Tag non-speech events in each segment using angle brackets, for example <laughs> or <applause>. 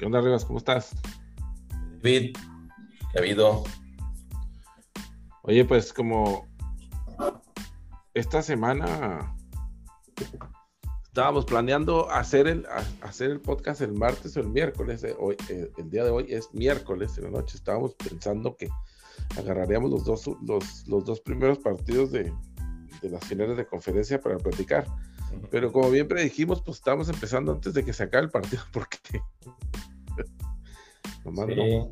¿Qué onda, Rivas? ¿Cómo estás? David, ¿qué ha habido? Oye, pues como esta semana estábamos planeando hacer el, hacer el podcast el martes o el miércoles. eh, hoy, eh, el día de hoy es miércoles en la noche. Estábamos pensando que agarraríamos los dos, los, los dos primeros partidos de, de las finales de conferencia para platicar. Pero como bien predijimos, pues estábamos empezando antes de que se acabe el partido, <laughs> porque nomás Sí. no,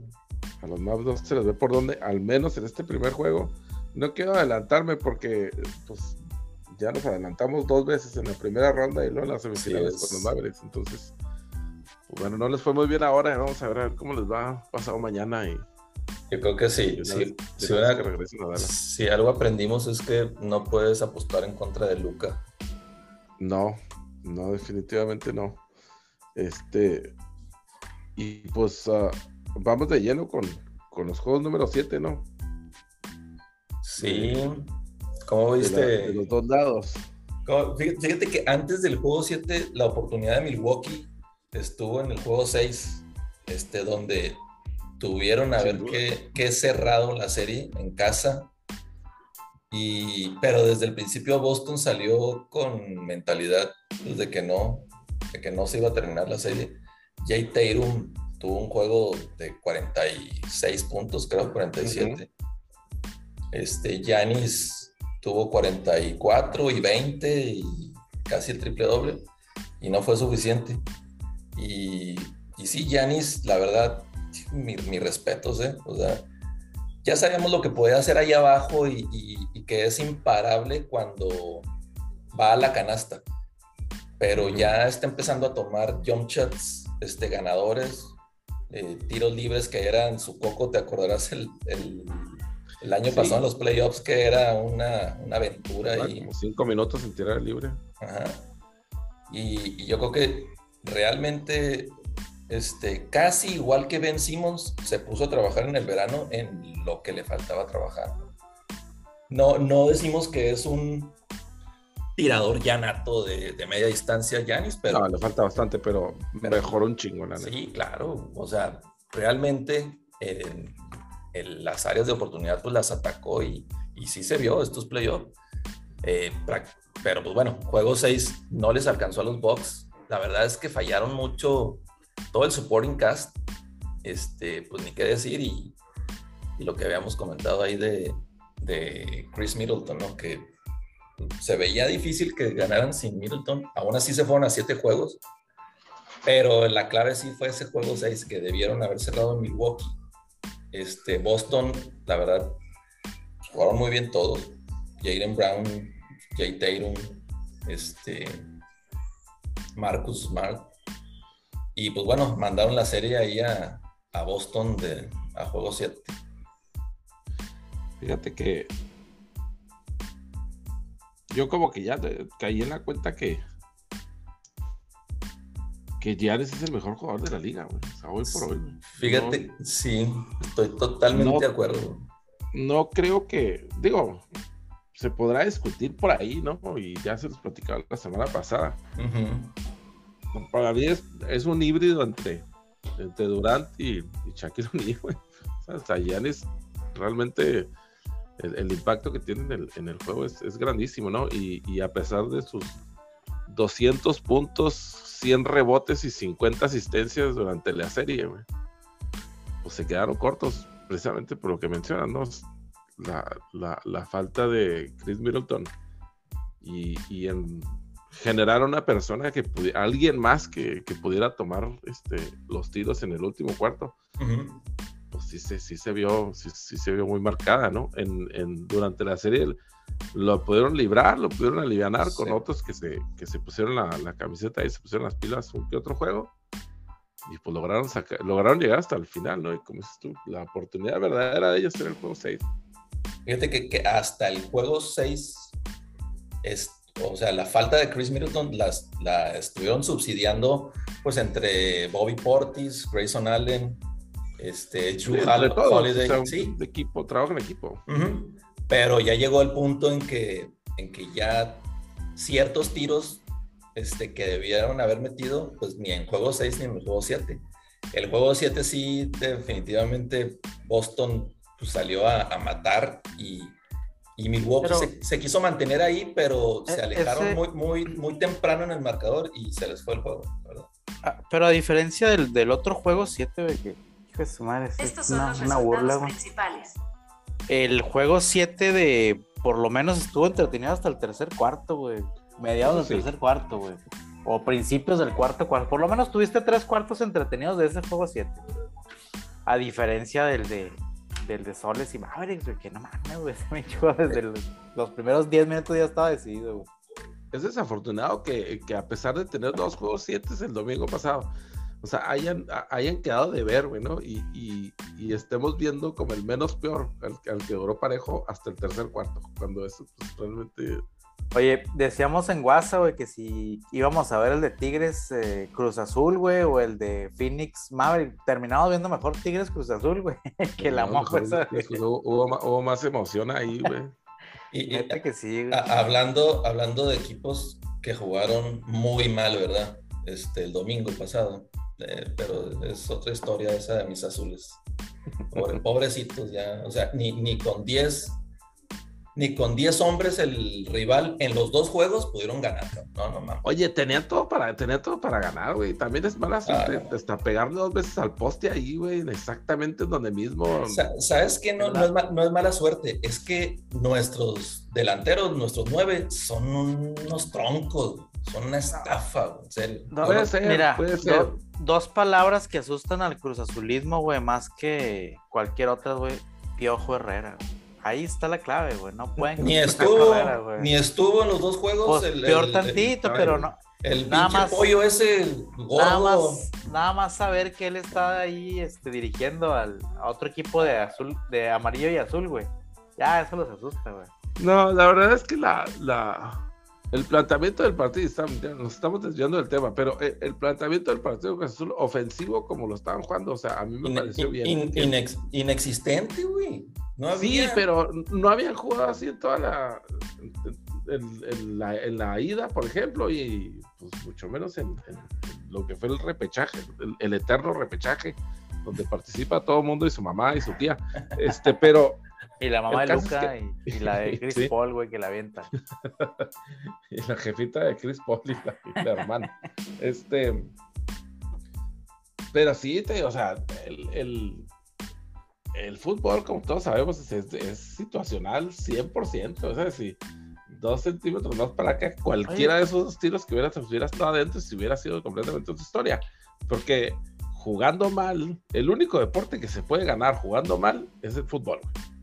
a los Mavs no se les ve por dónde, al menos en este primer juego. No quiero adelantarme porque pues ya nos adelantamos dos veces en la primera ronda y luego en las semifinales es. con los Mavericks. Entonces, pues, bueno, no les fue muy bien ahora. Vamos a ver, a ver cómo les va pasado mañana y, Yo creo que sí. una que si algo aprendimos es que no puedes apostar en contra de Luca. No, no, definitivamente no. Este, y pues ah, vamos de lleno con, con los juegos número 7, ¿no? Sí. ¿Cómo De, viste? la- de los dos lados. cómo- Fíjate, que antes del juego 7, la oportunidad de Milwaukee estuvo en el juego 6, este, donde tuvieron a Sin ver qué, qué cerrado la serie en casa. Y, pero desde el principio Boston salió con mentalidad pues, de que no, de que no se iba a terminar la serie. Jay Tatum tuvo un juego de 46 puntos, creo, 47. Este, Giannis tuvo 44 y 20 y casi el triple doble y no fue suficiente. Y, y sí, Giannis, la verdad, mi, mis respetos, ¿eh? O sea, ya sabíamos lo que podía hacer ahí abajo y, y- y que es imparable cuando va a la canasta. Pero ya está empezando a tomar jump shots este, ganadores, eh, tiros libres que eran su coco, te acordarás el, el- el año Sí. pasado en los playoffs que era una, una aventura Ah, y, Como cinco minutos en tirar libre. Ajá. Y, y yo creo que realmente, este, casi igual que Ben Simmons, se puso a trabajar en el verano en lo que le faltaba trabajar. No, no decimos que es un tirador ya nato de, de media distancia, Yanis, pero No, le falta bastante, pero, Pero- mejoró un chingo, la neta. sí, claro. O sea, realmente en, en las áreas de oportunidad pues las atacó y, y sí se vio estos playoffs. Eh, pero pues bueno, juego 6 no les alcanzó a los Bucks. La verdad es que fallaron mucho todo el supporting cast. Este, pues ni qué decir y, y lo que habíamos comentado ahí de, de Chris Middleton, ¿no? Que se veía difícil que ganaran sin Middleton. Aún así se fueron a siete juegos. Pero la clave sí fue ese juego 6 que debieron haber cerrado en Milwaukee. Este, Boston, la verdad, jugaron muy bien todos. Jaden Brown, Jay Tatum, este, Marcus Smart. Y pues bueno, mandaron la serie ahí a, Boston a juego 7. Fíjate que yo como que ya caí en la cuenta que que Giannis es el mejor jugador de la liga, güey. O sea, hoy por hoy. güey. Fíjate, sí, estoy totalmente No. de acuerdo. No creo que, digo, se podrá discutir por ahí, ¿no? Y ya se los platicaba la semana pasada. Para mí es, es un híbrido entre, entre Durant y, y Shaquille O'Neal, güey. <laughs> O sea, Giannis realmente el, impacto que tiene en el, juego es, grandísimo, ¿no? Y, a pesar de sus 200 puntos, 100 rebotes y 50 asistencias durante la serie, pues se quedaron cortos, precisamente por lo que mencionan, ¿no? La, falta de Chris Middleton y, y en generar una persona que alguien más que, pudiera tomar este, los tiros en el último cuarto Ujú. Pues sí se, sí se vio, sí, sí se vio muy marcada, ¿no? En, en- durante la serie lo pudieron librar, lo pudieron aliviar con Sí. otros que se, que se pusieron la, la camiseta y se pusieron las pilas un que otro juego. Y pues lograron sacar, lograron llegar hasta el final, ¿no? Y como dices tú, la oportunidad verdadera de ellos era el juego 6. Fíjate que, que hasta el juego 6, es, o sea, la falta de Chris Middleton las, la estuvieron subsidiando pues entre Bobby Portis, Grayson Allen, este, Drew Hall- todos, Holiday, o sea, sí. de equipo, trabajo en equipo. Ujú. Pero ya llegó el punto en que, en que ya ciertos tiros este, que debieron haber metido, pues ni en juego 6 ni en el juego 7. el juego 7 sí, definitivamente Boston pues, salió a, matar y, y Milwaukee se, quiso mantener ahí, pero se e, alejaron muy, muy, muy temprano en el marcador y se les fue el juego, ¿verdad? Ah, pero a diferencia del, del otro juego 7, que su madre, es una, una burla, principales. El juego 7 de por lo menos estuvo entretenido hasta el tercer cuarto, güey. Mediados del tercer cuarto, güey. O principios del cuarto cuarto. Por lo menos tuviste tres cuartos entretenidos de ese juego 7. A diferencia del de, del de Soles y Mavericks, güey, que no mames, güey. Se me echó desde los, primeros 10 minutos ya estaba decidido, güey. Es desafortunado que, que, a pesar de tener dos juegos 7 el domingo pasado, o sea, hayan, hayan quedado de ver, güey, ¿no? Y, y, y, estemos viendo como el menos peor, al, que duró parejo hasta el tercer cuarto, cuando eso pues, realmente... Oye, decíamos en WhatsApp, güey, que si íbamos a ver el de Tigres eh, Cruz Azul, güey, o el de Phoenix Maverick, terminamos viendo mejor Tigres Cruz Azul, güey, <laughs> que la mojo esa. Hubo, hubo, más emoción ahí, <laughs> güey. y, y que sí, hablando, hablando de equipos que jugaron muy mal, ¿verdad? Este, el domingo pasado. Eh, pero es otra historia esa de mis azules. <laughs> pobrecitos ya, o sea, ni, ni con 10 ni con 10 hombres el rival en los dos juegos pudieron ganar. No, no mames. Oye, tenía todo para, tenía todo para ganar, güey. También es mala suerte hasta pegarle dos veces al poste ahí, güey, exactamente donde mismo. ¿Sabes qué? No, no, es no, es mala suerte, es que nuestros delanteros, nuestros nueve, son unos troncos, son una estafa, en serio. puede ser, mira, puede ser dos palabras que asustan al Cruz Azulismo, güey, más que cualquier otra, güey. Piojo Herrera. Ahí está la clave, güey. No pueden. Ni estuvo, ni estuvo en los dos juegos. Pues, peor tantito, pero no. El nada más, pollo ese gordo. Nada más, nada más saber que él está ahí este, dirigiendo al, a otro equipo de azul, de amarillo y azul, güey. Ya, eso los asusta, güey. No, la verdad es que la, la, el planteamiento del partido, nos estamos desviando del tema, pero el, planteamiento del partido Azul ofensivo como lo estaban jugando, o sea, a mí me pareció bien. inexistente, güey. Sí, pero no habían jugado así en toda la en, la, ida, por ejemplo, y pues mucho menos en, lo que fue el repechaje, el, eterno repechaje, donde participa todo el mundo y su mamá y su tía. Este, pero y la mamá de Luca y, la de <laughs> Chris Paul, güey, que la avienta. <laughs> y la jefita de Chris Paul y la, hermana. Este. Pero sí, te, o sea, el, el, fútbol, como todos sabemos, es, situacional 100%. O sea, si dos centímetros más para que cualquiera de esos tiros que hubieras, hubieras estado adentro, si hubiera sido completamente otra historia. Porque jugando mal, el único deporte que se puede ganar jugando mal es el fútbol, güey.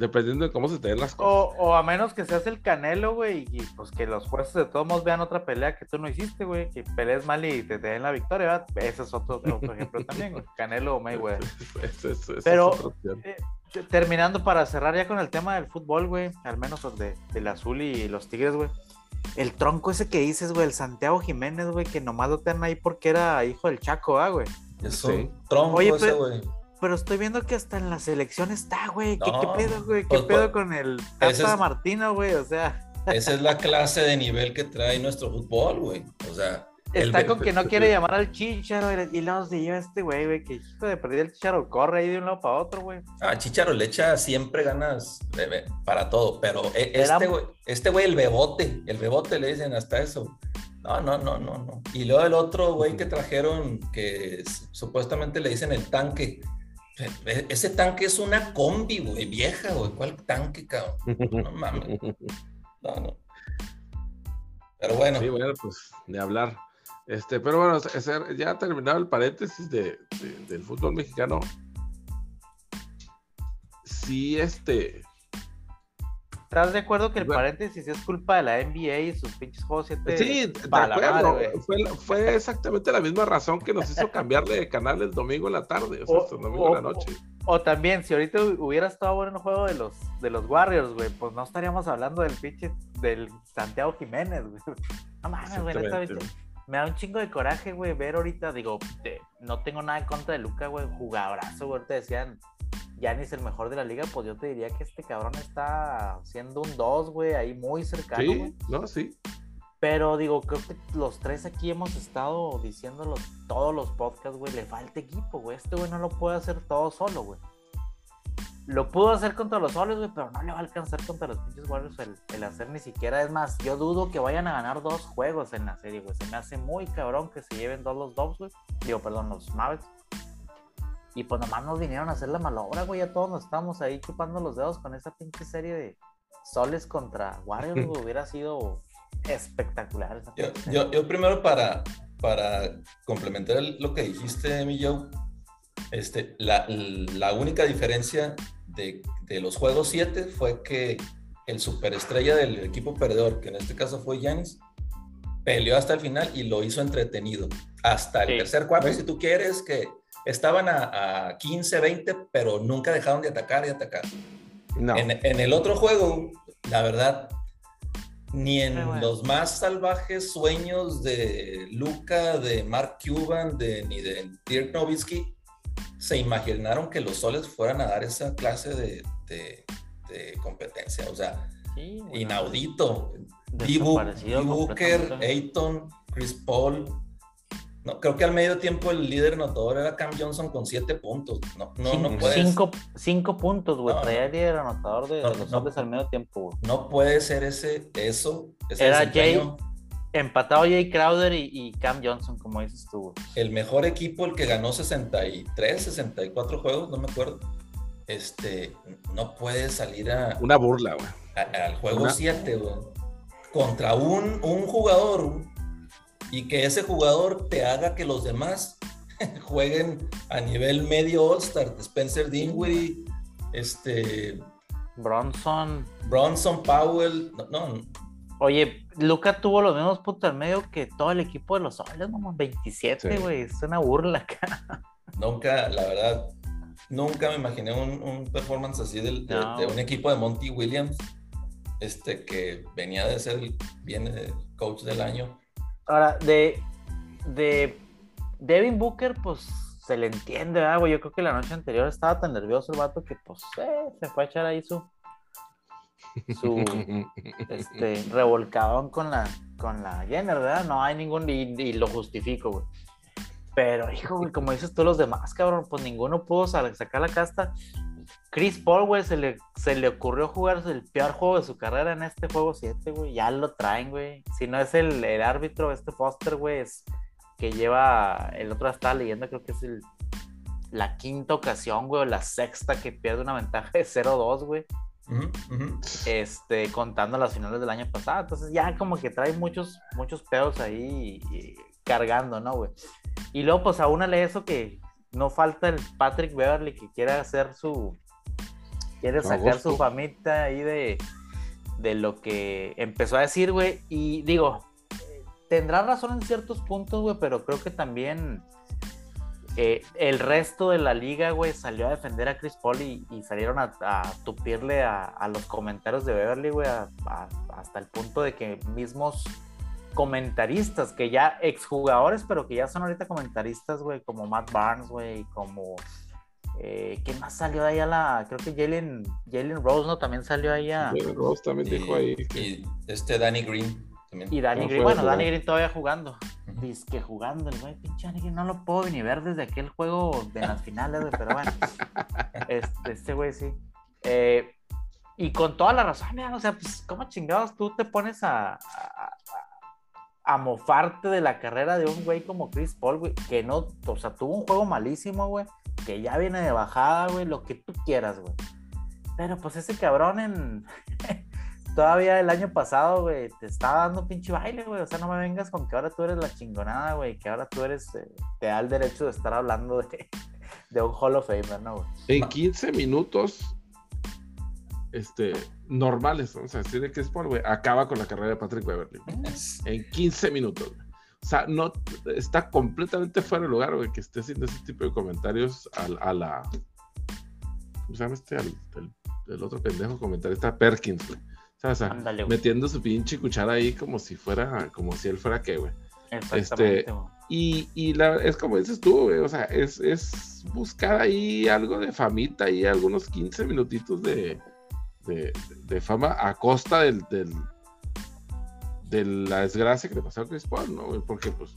Dependiendo de cómo se te den las cosas. O, a menos que seas el canelo, güey, y pues que los jueces de todos modos vean otra pelea que tú no hiciste, güey, que pelees mal y te, den la victoria, ¿verdad? Ese es otro, <laughs> ejemplo también, güey. Canelo o Mayweather. Pero, eh, terminando para cerrar ya con el tema del fútbol, güey, al menos de, del azul y los tigres, güey. El tronco ese que dices, güey, el Santiago Jiménez, güey, que nomás lo tienen ahí porque era hijo del Chaco, ¿ah, güey? Es un tronco ese, güey pero estoy viendo que hasta en la selección está, güey. ¿Qué, pedo, güey? ¿Qué pues, pedo pues, con el Tata Martino, güey? O sea. Esa es la clase de nivel que trae nuestro fútbol, güey. O sea. Está con que no quiere llamar al Chicharo y luego se lleva este güey, güey, que hijo de perder el Chicharo corre ahí de un lado para otro, güey. Ah, Chicharo le echa siempre ganas para todo, pero e, este güey, este güey, el bebote, el bebote le dicen hasta eso. No, no, no, no, no. Y luego el otro güey que trajeron, que supuestamente le dicen el tanque, ese tanque es una combi, güey, vieja, güey. ¿Cuál tanque, cabrón? No <laughs> mames. No, no. Pero bueno. Sí, bueno, pues de hablar. Este, pero bueno, ya ha terminado el paréntesis de, del fútbol mexicano. Sí, este, ¿Estás de acuerdo que el paréntesis es culpa de la NBA y sus pinches juegos 7? Sí, de acuerdo. fue, fue, exactamente la misma razón que nos hizo cambiarle de canal el domingo en la tarde, o sea, el domingo en la noche. O, también, si ahorita hubiera estado bueno el juego de los, de los Warriors, güey, pues no estaríamos hablando del pinche del Santiago Jiménez, güey. No mames, güey, me da un chingo de coraje, güey, ver ahorita, digo, no tengo nada en contra de Luca, güey, jugadorazo, güey, te decían, ya ni es el mejor de la liga, pues yo te diría que este cabrón está siendo un 2, güey, ahí muy cercano. Sí, no, sí. Pero digo, creo que los tres aquí hemos estado diciéndolo todos los podcasts, güey. Le falta equipo, güey. Este güey no lo puede hacer todo solo, güey. Lo pudo hacer contra los soles, güey, pero no le va a alcanzar contra los pinches Warriors el, hacer ni siquiera. Es más, yo dudo que vayan a ganar dos juegos en la serie, güey. Se me hace muy cabrón que se lleven dos los Dobbs, güey. Digo, perdón, los Mavericks. Y pues nomás nos vinieron a hacer la malobra, güey. Ya todos nos estamos ahí chupando los dedos con esa pinche serie de soles contra Warriors. <laughs> Hubiera sido espectacular. yo, primero para, para complementar lo que dijiste, mi Joe, este, la, la única diferencia de, de los juegos 7 fue que el superestrella del equipo perdedor, que en este caso fue Yanis, peleó hasta el final y lo hizo entretenido. Hasta el tercer cuarto, si tú quieres, que estaban a, a, 15, 20, pero nunca dejaron de atacar y atacar. No. En, en, el otro juego, la verdad, ni en los más salvajes sueños de Luca, de Mark Cuban, de, ni de Dirk Nowitzki, se imaginaron que los soles fueran a dar esa clase de, competencia. O sea, inaudito. Booker, Ayton, Chris Paul, no, creo que al medio tiempo el líder anotador era Cam Johnson con siete puntos. No, no, cinco, no puedes. Cinco, cinco puntos, güey. No, el líder anotador de, los hombres al medio tiempo, güey. No puede ser ese, eso. era Jay, empatado Jay Crowder y, Cam Johnson, como dices tú. El mejor equipo, el que ganó 63, 64 juegos, no me acuerdo. Este, no puede salir a. Una burla, güey. Al juego 7, güey. Contra un, un jugador, y que ese jugador te haga que los demás <laughs> jueguen a nivel medio All-Star. Spencer Dinwiddie, este. Bronson. Bronson, Powell. No, Oye, Luca tuvo los mismos puntos al medio que todo el equipo de los Soles, como 27, güey. Es una burla acá. <laughs> Nunca, la verdad, nunca me imaginé un, performance así de, un equipo de Monty Williams, este que venía de ser, viene el coach del año Ahora, de, de Devin Booker, pues se le entiende, ¿verdad, güey? Yo creo que la noche anterior estaba tan nervioso el vato que, pues, eh, se fue a echar ahí su, su <laughs> este, revolcadón con la, con la Jenner, ¿verdad? No hay ningún, y, lo justifico, güey. Pero, hijo, güey, como dices tú, los demás, cabrón, pues ninguno pudo sacar la casta. Chris Paul, güey, se le, se le ocurrió jugar el peor juego de su carrera en este juego 7, güey. Ya lo traen, güey. Si no es el, el árbitro, este Foster, güey, es que lleva. El otro estaba leyendo, creo que es el, la quinta ocasión, güey, o la sexta que pierde una ventaja de 0-2, güey. Este, contando las finales del año pasado. Entonces, ya como que trae muchos, muchos pedos ahí cargando, ¿no, güey? Y luego, pues, aúnale eso que no falta el Patrick Beverly que quiere hacer su Quiere sacar su famita ahí de, de lo que empezó a decir, güey. Y digo, tendrá razón en ciertos puntos, güey, pero creo que también eh, el resto de la liga, güey, salió a defender a Chris Paul y, salieron a, tupirle a, los comentarios de Beverly, güey, hasta el punto de que mismos comentaristas, que ya exjugadores, pero que ya son ahorita comentaristas, güey, como Matt Barnes, güey, como eh, ¿Quién más salió ahí a la.? Creo que Jalen, Jalen Rose, ¿no? También salió ahí a. Jalen Rose también dijo ahí. Y este Danny Green también. Y Danny Green, bueno, Danny Green todavía jugando. Dice que jugando, el güey, pinche Danny Green, no lo puedo ni ver desde aquel juego de las finales, güey, pero bueno. <laughs> Este, este güey sí. Eh, y con toda la razón, o sea, pues, ¿cómo chingados tú te pones a, a, a mofarte de la carrera de un güey como Chris Paul, güey, que no, o sea, tuvo un juego malísimo, güey, que ya viene de bajada, güey, lo que tú quieras, güey. Pero pues ese cabrón en... <laughs> Todavía el año pasado, güey, te estaba dando pinche baile, güey. O sea, no me vengas con que ahora tú eres la chingonada, güey. Que ahora tú eres, eh, te da el derecho de estar hablando de, <laughs> de un Hall of Famer, ¿no, güey? En 15 minutos, este, normales, o sea, que es por, güey, acaba con la carrera de Patrick Beverly. En 15 minutos. O sea, no, está completamente fuera de lugar, güey, que esté haciendo ese tipo de comentarios a, la. ¿Cómo se llama este? Al, el, otro pendejo comentarista, Perkins, güey. O sea, metiendo su pinche cuchara ahí como si fuera, como si él fuera qué, güey. Este, y, y la, es como dices tú, güey, o sea, es, es buscar ahí algo de famita y algunos 15 minutitos de, de, de fama a costa del, del de la desgracia que le pasó a Chris Paul, ¿no? Porque pues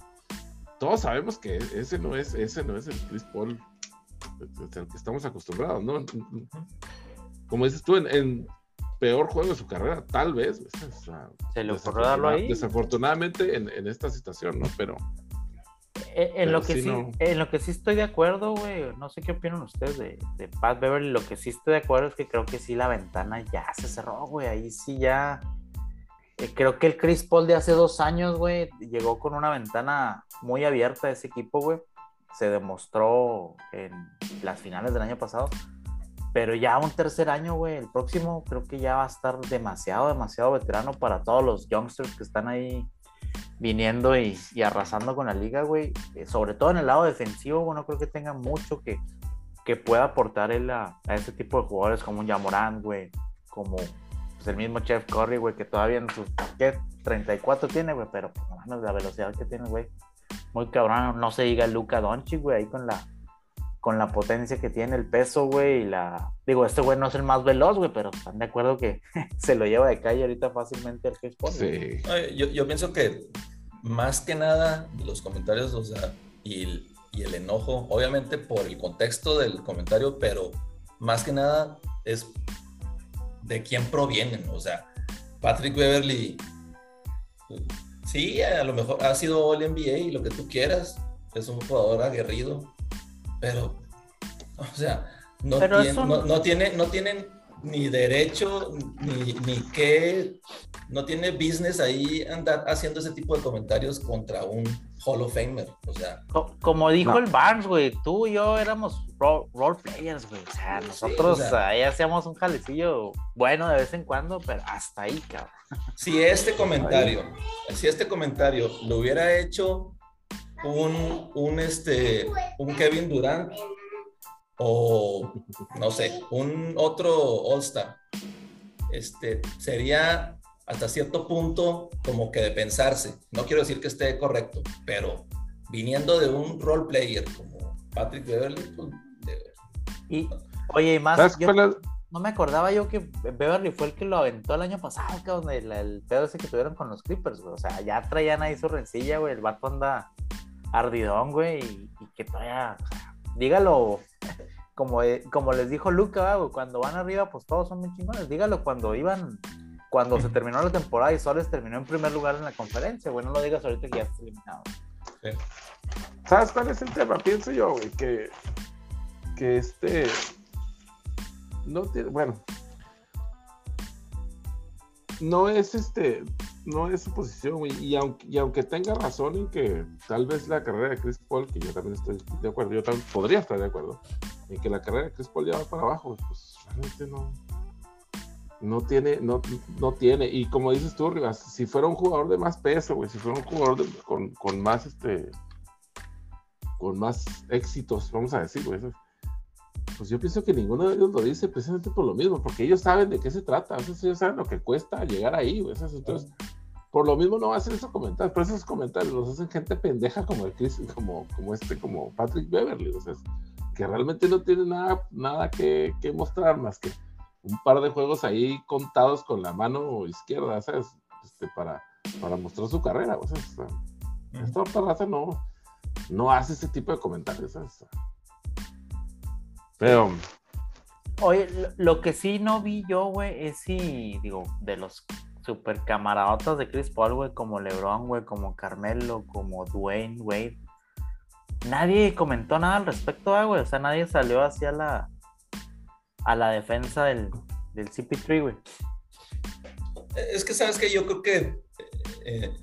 todos sabemos que ese no es, ese no es el Chris Paul al que estamos acostumbrados, ¿no? Como dices tú, en, peor juego de su carrera, tal vez. Se le ocurrió darlo ahí. Desafortunadamente en, en, esta situación, ¿no? Pero. Eh, en, lo que sí, en lo que sí estoy de acuerdo, güey, no sé qué opinan ustedes de, de Pat Beverly, lo que sí estoy de acuerdo es que creo que sí la ventana ya se cerró, güey, ahí sí ya eh, creo que el Chris Paul de hace dos años, güey, llegó con una ventana muy abierta a ese equipo, güey. Se demostró en las finales del año pasado. Pero ya un tercer año, güey, el próximo creo que ya va a estar demasiado, demasiado veterano para todos los youngsters que están ahí viniendo y, arrasando con la liga, güey. Eh, sobre todo en el lado defensivo, bueno, creo que tenga mucho que, que pueda aportar él a, a ese tipo de jugadores como un Yamorán, güey, como pues, el mismo Chef Curry, güey, que todavía en sus, ¿qué? 34 tiene, güey, pero pues, la velocidad que tiene, güey, muy cabrón. No se diga Luca Doncic, güey, ahí con la, con la potencia que tiene, el peso, güey, y la... Digo, este güey no es el más veloz, güey, pero están de acuerdo que <laughs> se lo lleva de calle ahorita fácilmente el Chris Sí. Yo, yo, pienso que más que nada los comentarios, o sea, y, y el enojo, obviamente por el contexto del comentario, pero más que nada es de quién provienen. O sea, Patrick Beverly, sí, a lo mejor ha sido All NBA y lo que tú quieras, es un jugador aguerrido, pero, o sea, no, tiene, no, tiene, no tienen ni derecho, ni, ni qué, no tiene business ahí andar haciendo ese tipo de comentarios contra un Hall of Famer, o sea. Como dijo el Barnes, güey, tú y yo éramos role, players, güey, o sea, nosotros ahí hacíamos un jalecillo bueno de vez en cuando, pero hasta ahí, cabrón. Si este comentario, si este comentario lo hubiera hecho un, un, este, un Kevin Durant, o no sé, un otro All-Star, este, sería hasta cierto punto como que de pensarse. No quiero decir que esté correcto, pero viniendo de un role player como Patrick Beverly, pues, y oye, y más, no me acordaba yo que Beverly fue el que lo aventó el año pasado, cabrón, el, el pedo ese que tuvieron con los Clippers, güey. O sea, ya traían ahí su rencilla, güey, el vato anda ardidón, güey, y, que todavía, dígalo como, eh, como les dijo Luca, cuando van arriba, pues todos son muy chingones. Dígalo cuando iban, cuando se terminó la temporada y Soles terminó en primer lugar en la conferencia, güey. No lo digas ahorita que ya está eliminado. ¿Sabes cuál es el tema? Pienso yo, güey, que, que este. No tiene. Bueno. No es este no es su posición, güey. Y aunque, aunque tenga razón en que tal vez la carrera de Chris Paul, que yo también estoy de acuerdo, yo también podría estar de acuerdo, en que la carrera de Chris Paul ya va para abajo, pues realmente no. No tiene, no, no tiene. Y como dices tú, Rivas, si fuera un jugador de más peso, güey, si fuera un jugador con, con, más este con más éxitos, vamos a decir, güey, pues yo pienso que ninguno de ellos lo dice precisamente por lo mismo, porque ellos saben de qué se trata, ellos saben lo que cuesta llegar ahí, entonces, por lo mismo no hacen esos comentarios, pero esos comentarios los hacen gente pendeja como el Chris, como, como este, como Patrick Beverly, o sea, que realmente no tiene nada, nada que, mostrar más que un par de juegos ahí contados con la mano izquierda, ¿sabes? Este, para, para mostrar su carrera, o sea, esta otra raza no, no hace ese tipo de comentarios, ¿sabes? Pero. Oye, lo, que sí no vi yo, güey, es si, digo, de los super camaradotas de Chris Paul, güey, como LeBron, güey, como Carmelo, como Dwayne, güey. Nadie comentó nada al respecto, ah, güey. O sea, nadie salió hacia la. a la defensa del, del CP3, güey. Es que, ¿sabes que Yo creo que. Eh,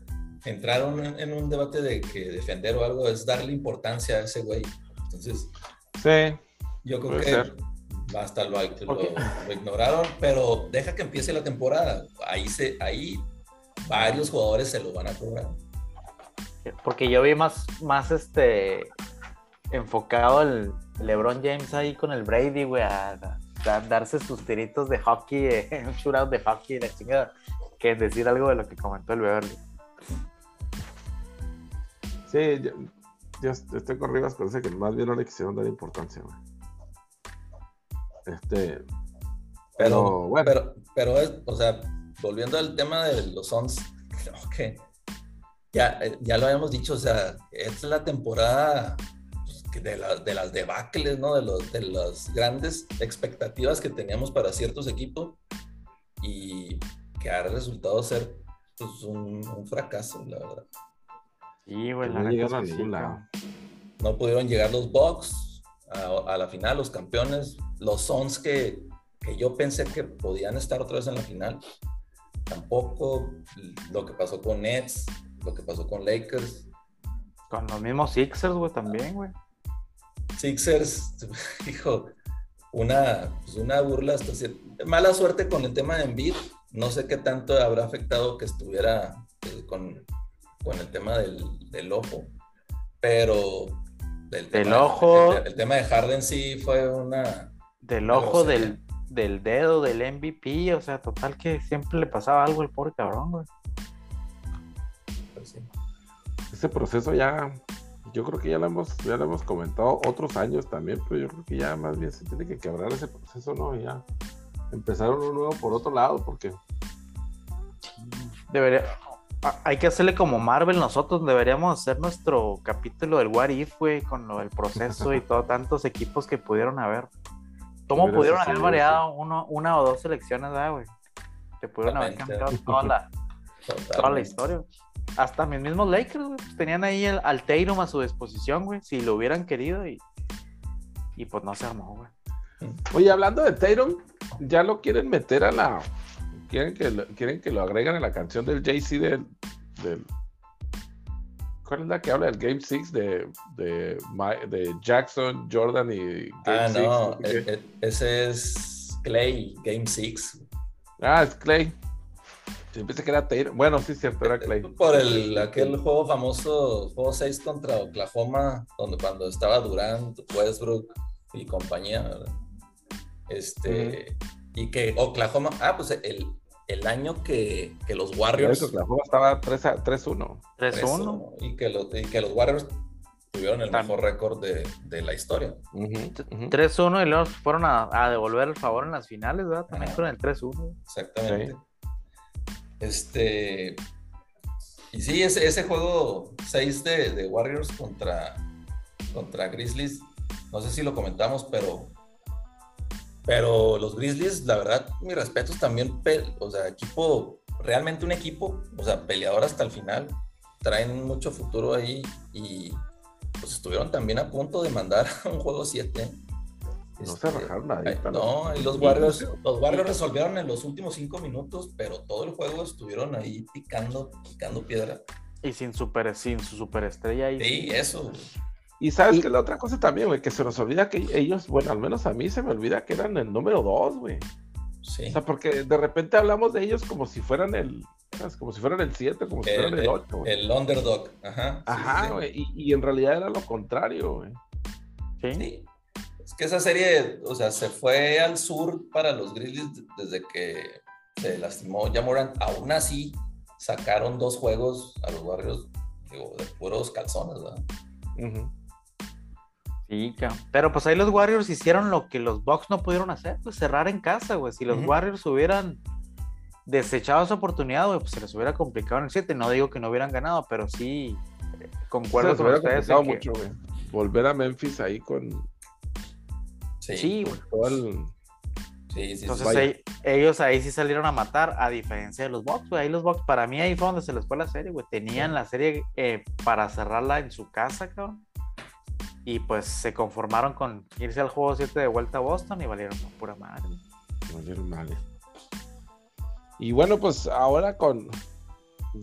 entraron en un debate de que defender o algo es darle importancia a ese güey. Entonces. Sí. Yo creo que basta, lo, ignoraron, pero deja que empiece la temporada. Ahí, se, ahí varios jugadores se lo van a cobrar. Porque yo vi más, más este enfocado el LeBron James ahí con el Brady, güey, a, darse sus tiritos de hockey, <laughs> un shootout de hockey, la chingada, que decir algo de lo que comentó el Beverly. Sí, yo, estoy con Rivas, parece que más bien no le quisieron dar importancia, güey. Este, pero, bueno. Pero, pero es, o sea, volviendo al tema de los Sons, <laughs> que ya, ya lo habíamos dicho, o sea, es la temporada pues, de, de las debacles, ¿no? De, los, de las grandes expectativas que teníamos para ciertos equipos y que ha resultado ser pues, un, fracaso, la verdad. Sí, güey, no llegaron a ningún lado. No pudieron llegar los Bucks a, la final, los campeones, los Suns que, que yo pensé que podían estar otra vez en la final. Tampoco lo que pasó con Nets, lo que pasó con Lakers. Con los mismos Sixers, güey, también, güey. Sixers, <laughs> hijo, una, pues una burla hasta mala suerte con el tema de Embiid. No sé qué tanto habrá afectado que estuviera pues, con, con, el tema del, del ojo, pero del ojo. El, tema de Harden sí fue una. Del ojo, del, del dedo, del MVP, o sea, total que siempre le pasaba algo al pobre cabrón, güey. Pues Ese proceso ya, yo creo que ya lo hemos, ya lo hemos comentado otros años también, pero yo creo que ya más bien se tiene que quebrar ese proceso, ¿no? Y ya empezar uno nuevo por otro lado, porque debería, hay que hacerle como Marvel nosotros, deberíamos hacer nuestro capítulo del What If, güey, con lo del proceso y todo, tantos equipos que pudieron haber. ¿Cómo pudieron haber variado uno, una o dos selecciones, güey? Que pudieron haber cambiado toda la, toda la historia. Hasta mis mismos Lakers, güey, pues, tenían ahí el, al a su disposición, güey, si lo hubieran querido y, y pues no se armó, güey. Oye, hablando de Tatum, ya lo quieren meter a la quieren que lo, quieren que lo agreguen a la canción del Jay-Z del, del, ¿Cuál es la que habla del Game 6 de, de, de, Jackson, Jordan y Game Ah, no, e, e, ese es Clay, Game 6. Ah, es Clay. Sí, pensé que era Taylor. Bueno, sí, cierto, era Clay. Por el, aquel juego famoso, juego 6 contra Oklahoma, donde cuando estaba Durant, Westbrook y compañía, ¿verdad? Este, y que Oklahoma, ah, pues el, el año que, que los Warriors. Oklahoma estaba 3-1. 3-1. Y, que los, y que los Warriors tuvieron el mejor récord de, de, la historia. 3-1 y luego fueron a, a, devolver el favor en las finales, ¿verdad? También fueron el 3-1. Exactamente. Este. Y sí, ese, ese juego 6 de, de, Warriors contra, contra Grizzlies, no sé si lo comentamos, pero pero los Grizzlies, la verdad, mis respetos también, o sea, equipo, realmente un equipo, o sea, peleador hasta el final, traen mucho futuro ahí y pues estuvieron también a punto de mandar <laughs> un juego 7. No se este, rajaron nadie. No, y los Warriors, los Warriors resolvieron en los últimos cinco minutos, pero todo el juego estuvieron ahí picando, picando piedra. Y sin super, sin su superestrella ahí. Sí, eso. Y sabes que la otra cosa también, güey, que se nos olvida que ellos, bueno, al menos a mí se me olvida que eran el número dos, güey. Sí. O sea, porque de repente hablamos de ellos como si fueran el, como si fueran el 7, como si fueran el 8. El, underdog, ajá. Ajá, güey. Y, en realidad era lo contrario, güey. ¿Sí? Es que esa serie, o sea, se fue al sur para los Grizzlies desde que se lastimó Jamoran. Aún así, sacaron dos juegos a los barrios, digo, de puros calzones, ¿verdad? Ajá. Sí, pero pues ahí los Warriors hicieron lo que los Bucks no pudieron hacer, pues cerrar en casa, güey. Si los Warriors hubieran desechado esa oportunidad, güey, pues se les hubiera complicado en el 7. No digo que no hubieran ganado, pero sí concuerdo con ustedes. mucho, güey. Volver a Memphis ahí con. Sí, güey. Sí, sí, Entonces ellos ahí sí salieron a matar, a diferencia de los Bucks, güey. Ahí los Bucks, para mí ahí fue donde se les fue la serie, güey. Tenían la serie eh, para cerrarla en su casa, cabrón y pues se conformaron con irse al juego 7 de vuelta a Boston y valieron pura madre. Valieron madre. Y bueno, pues ahora con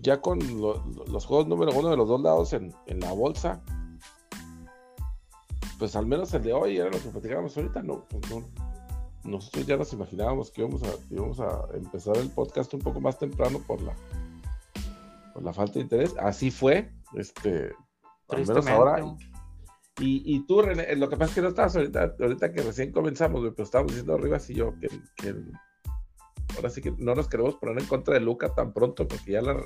ya con los juegos número uno de los dos lados en, la bolsa, pues al menos el de hoy era lo que platicábamos ahorita, no, pues nosotros ya nos imaginábamos que íbamos a, íbamos a empezar el podcast un poco más temprano por la por la falta de interés. Así fue, este, al menos ahora y, tú, René, lo que pasa es que no estabas ahorita, ahorita que recién comenzamos, pero estábamos diciendo arriba y yo que, ahora sí que no nos queremos poner en contra de Luca tan pronto, porque ya, la,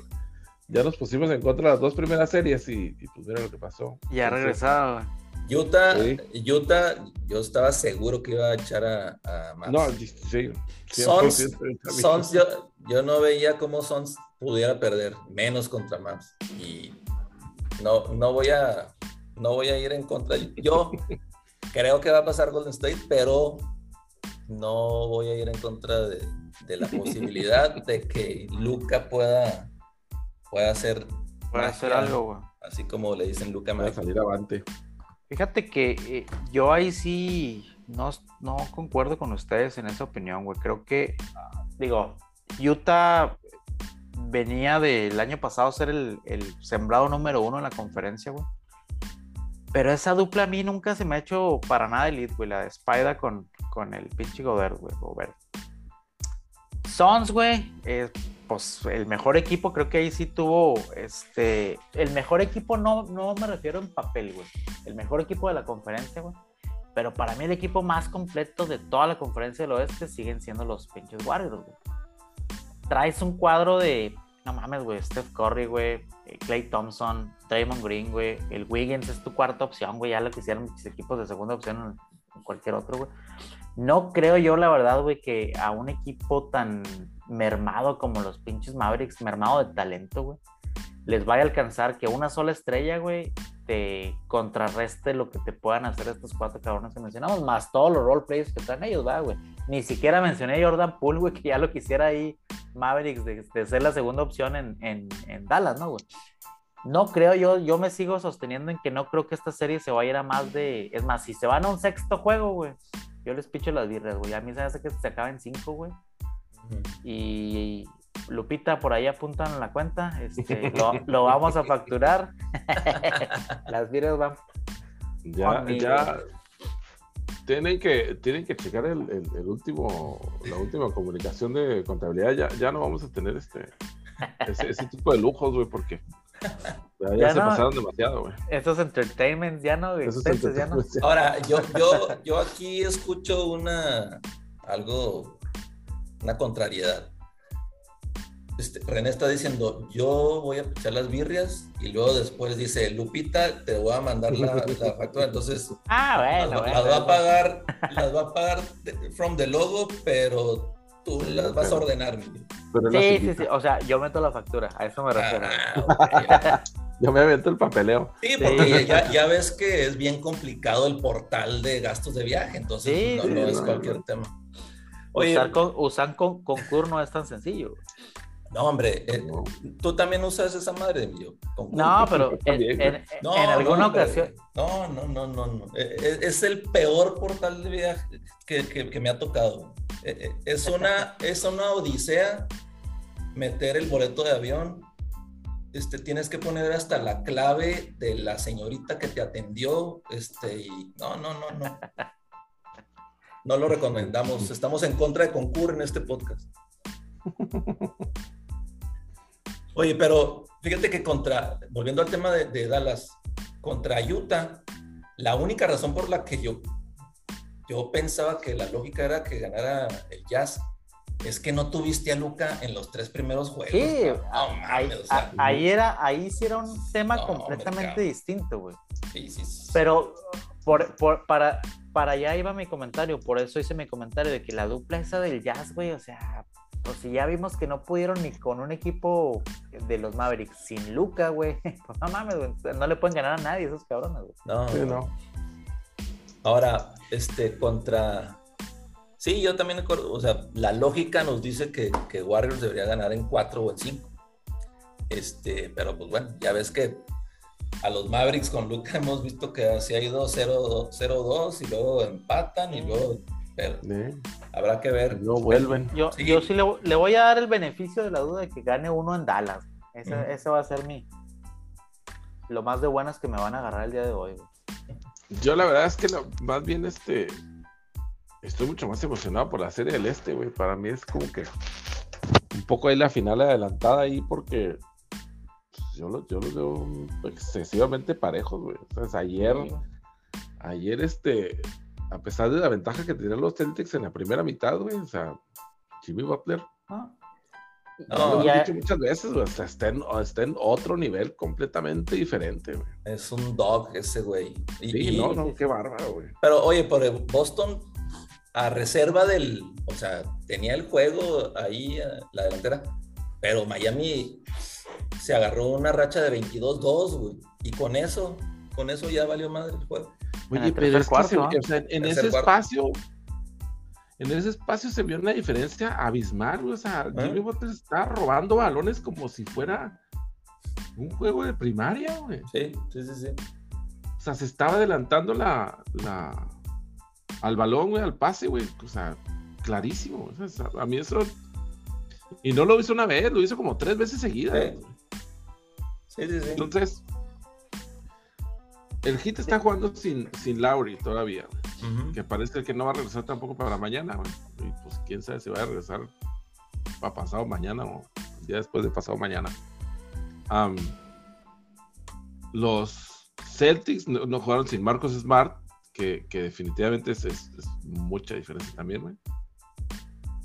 ya nos pusimos en contra de las dos primeras series y, pues mira lo que pasó. Ya regresaba. Utah, Utah, yo estaba seguro que iba a echar a, a No, sí. Sons, Sons yo, yo, no veía cómo Sons pudiera perder, menos contra Mavs. Y no, no voy a no voy a ir en contra. Yo creo que va a pasar Golden State, pero no voy a ir en contra de, la posibilidad de que Luca pueda, pueda hacer, pueda hacer algo, Así como le dicen Luca, va a salir avante. Fíjate que eh, yo ahí sí no, no concuerdo con ustedes en esa opinión, güey. Creo que, digo, Utah venía del año pasado ser el, el sembrado número uno en la conferencia, güey. Pero esa dupla a mí nunca se me ha hecho para nada elite, güey. La de Spider con, con el pinche Godert, güey. Gobert. Sons, güey. pues el mejor equipo, creo que ahí sí tuvo. Este. El mejor equipo no, no me refiero en papel, güey. El mejor equipo de la conferencia, güey. Pero para mí el equipo más completo de toda la conferencia del oeste siguen siendo los pinches Warriors, güey. Traes un cuadro de. No mames, güey. Steph Curry, güey. Clay eh, Thompson, Draymond Green, güey. El Wiggins es tu cuarta opción, güey. Ya lo quisieron muchos equipos de segunda opción en cualquier otro, güey. No creo yo, la verdad, güey, que a un equipo tan mermado como los pinches Mavericks, mermado de talento, güey, les vaya a alcanzar que una sola estrella, güey, te contrarreste lo que te puedan hacer estos cuatro cabrones que mencionamos, más todos los roleplayers que están ellos, va, güey. Ni siquiera mencioné a Jordan Poole, güey, que ya lo quisiera ahí Mavericks de, ser la segunda opción en, en, en Dallas, ¿no, güey? No creo, yo, yo me sigo sosteniendo en que no creo que esta serie se vaya a ir a más de. Es más, si se van a un sexto juego, güey, yo les picho las birras, güey. A mí se hace que se acaben cinco, güey. Y Lupita, por ahí apuntan la cuenta. Este, <laughs> lo, vamos a facturar. <laughs> las birras van. Ya, ya. Tienen que, tienen que checar el, el, último, la última comunicación de contabilidad. Ya, ya no vamos a tener este ese, ese tipo de lujos, güey, porque ya, se pasaron demasiado, güey. Esos entertainments ya no, ya no. Ahora, yo, yo, yo aquí escucho una algo, una contrariedad. Este, René está diciendo, yo voy a echar las birrias y luego después dice, Lupita, te voy a mandar la, factura. Entonces, ah, bueno, las, va a pagar, las va a pagar from the logo, pero tú las vas a ordenar, Sí, sí, sí. O sea, yo meto la factura, a eso me refiero. Ah, yo me aviento el papeleo. Sí, porque Ya, ves que es bien complicado el portal de gastos de viaje, entonces no, es cualquier tema. usar con, usar con, concur no es tan sencillo. No, hombre, eh, tú también usas esa madre, yo. No, pero <laughs> en, alguna ocasión. No, no, no, no, no. Eh, eh, es el peor portal de viaje que, que me ha tocado. Eh, eh, es una, <laughs> es una odisea meter el boleto de avión. Este, tienes que poner hasta la clave de la señorita que te atendió. Este, y no, no, no, no. No lo recomendamos. <laughs> Estamos en contra de concurso en este podcast. Oye, pero fíjate que contra, volviendo al tema de, de Dallas, contra Utah, la única razón por la que yo yo pensaba que la lógica era que ganara el Jazz. Es que no tuviste a Luca en los tres primeros juegos. Sí, ahí, era, ahí sí era un tema completamente distinto, güey. Sí, sí, sí. Pero por, para, para allá iba mi comentario, por eso hice mi comentario de que la dupla esa del Jazz, güey, o sea, pues si ya vimos que no pudieron ni con un equipo de los Mavericks sin Luca, güey, <laughs> pues no mames, güey, no le pueden ganar a nadie esos cabrones, güey. No, no. Ahora, este, contra... Sí, yo también acuerdo, o sea, la lógica nos dice que, que Warriors debería ganar en 4 o en 5. Este, pero pues bueno, ya ves que a los Mavericks con Luca <laughs> hemos visto que se ha ido 0-2 y luego empatan y luego pero habrá que ver. No vuelven. Yo sí, yo sí le, voy a dar el beneficio de la duda de que gane uno en Dallas. Ese, va a ser mi. Lo más de buenas que me van a agarrar el día de hoy. Yo la verdad es que más bien este estoy mucho más emocionado por la serie del este, güey. Para mí es como que un poco ahí la final adelantada ahí porque pues, yo los yo veo excesivamente parejos, güey. O sea, ayer, ayer este, a pesar de la ventaja que tenían los Celtics en la primera mitad, güey, o sea, Jimmy Butler ah. No, lo he dicho muchas veces, güey. Está en, está en otro nivel completamente diferente, güey. Es un dog ese, güey. sí, no, no, qué bárbaro, güey. Pero, oye, por Boston, a reserva del. O sea, tenía el juego ahí, la delantera. pero Miami se agarró una racha de 22-2, güey. Y con eso, con eso ya valió madre el juego. Oye, pero es que en ese espacio, en ese espacio se vio una diferencia abismal, güey. O sea, ¿Eh? Jimmy Butler está robando balones como si fuera un juego de primaria, güey. Sí, sí, sí, sí. O sea, se estaba adelantando la, la al balón, güey, al pase, güey. O sea, clarísimo. O sea, a mí eso. Y no lo hizo una vez, lo hizo como tres veces seguidas. Sí, sí, sí. Entonces, el Hit está jugando sin, sin Lauri todavía, que parece que no va a regresar tampoco para mañana, güey. Y pues quién sabe si va a regresar para pasado mañana o ya después de pasado mañana. los Celtics no, jugaron sin Marcos Smart, que, definitivamente es, mucha diferencia también, güey.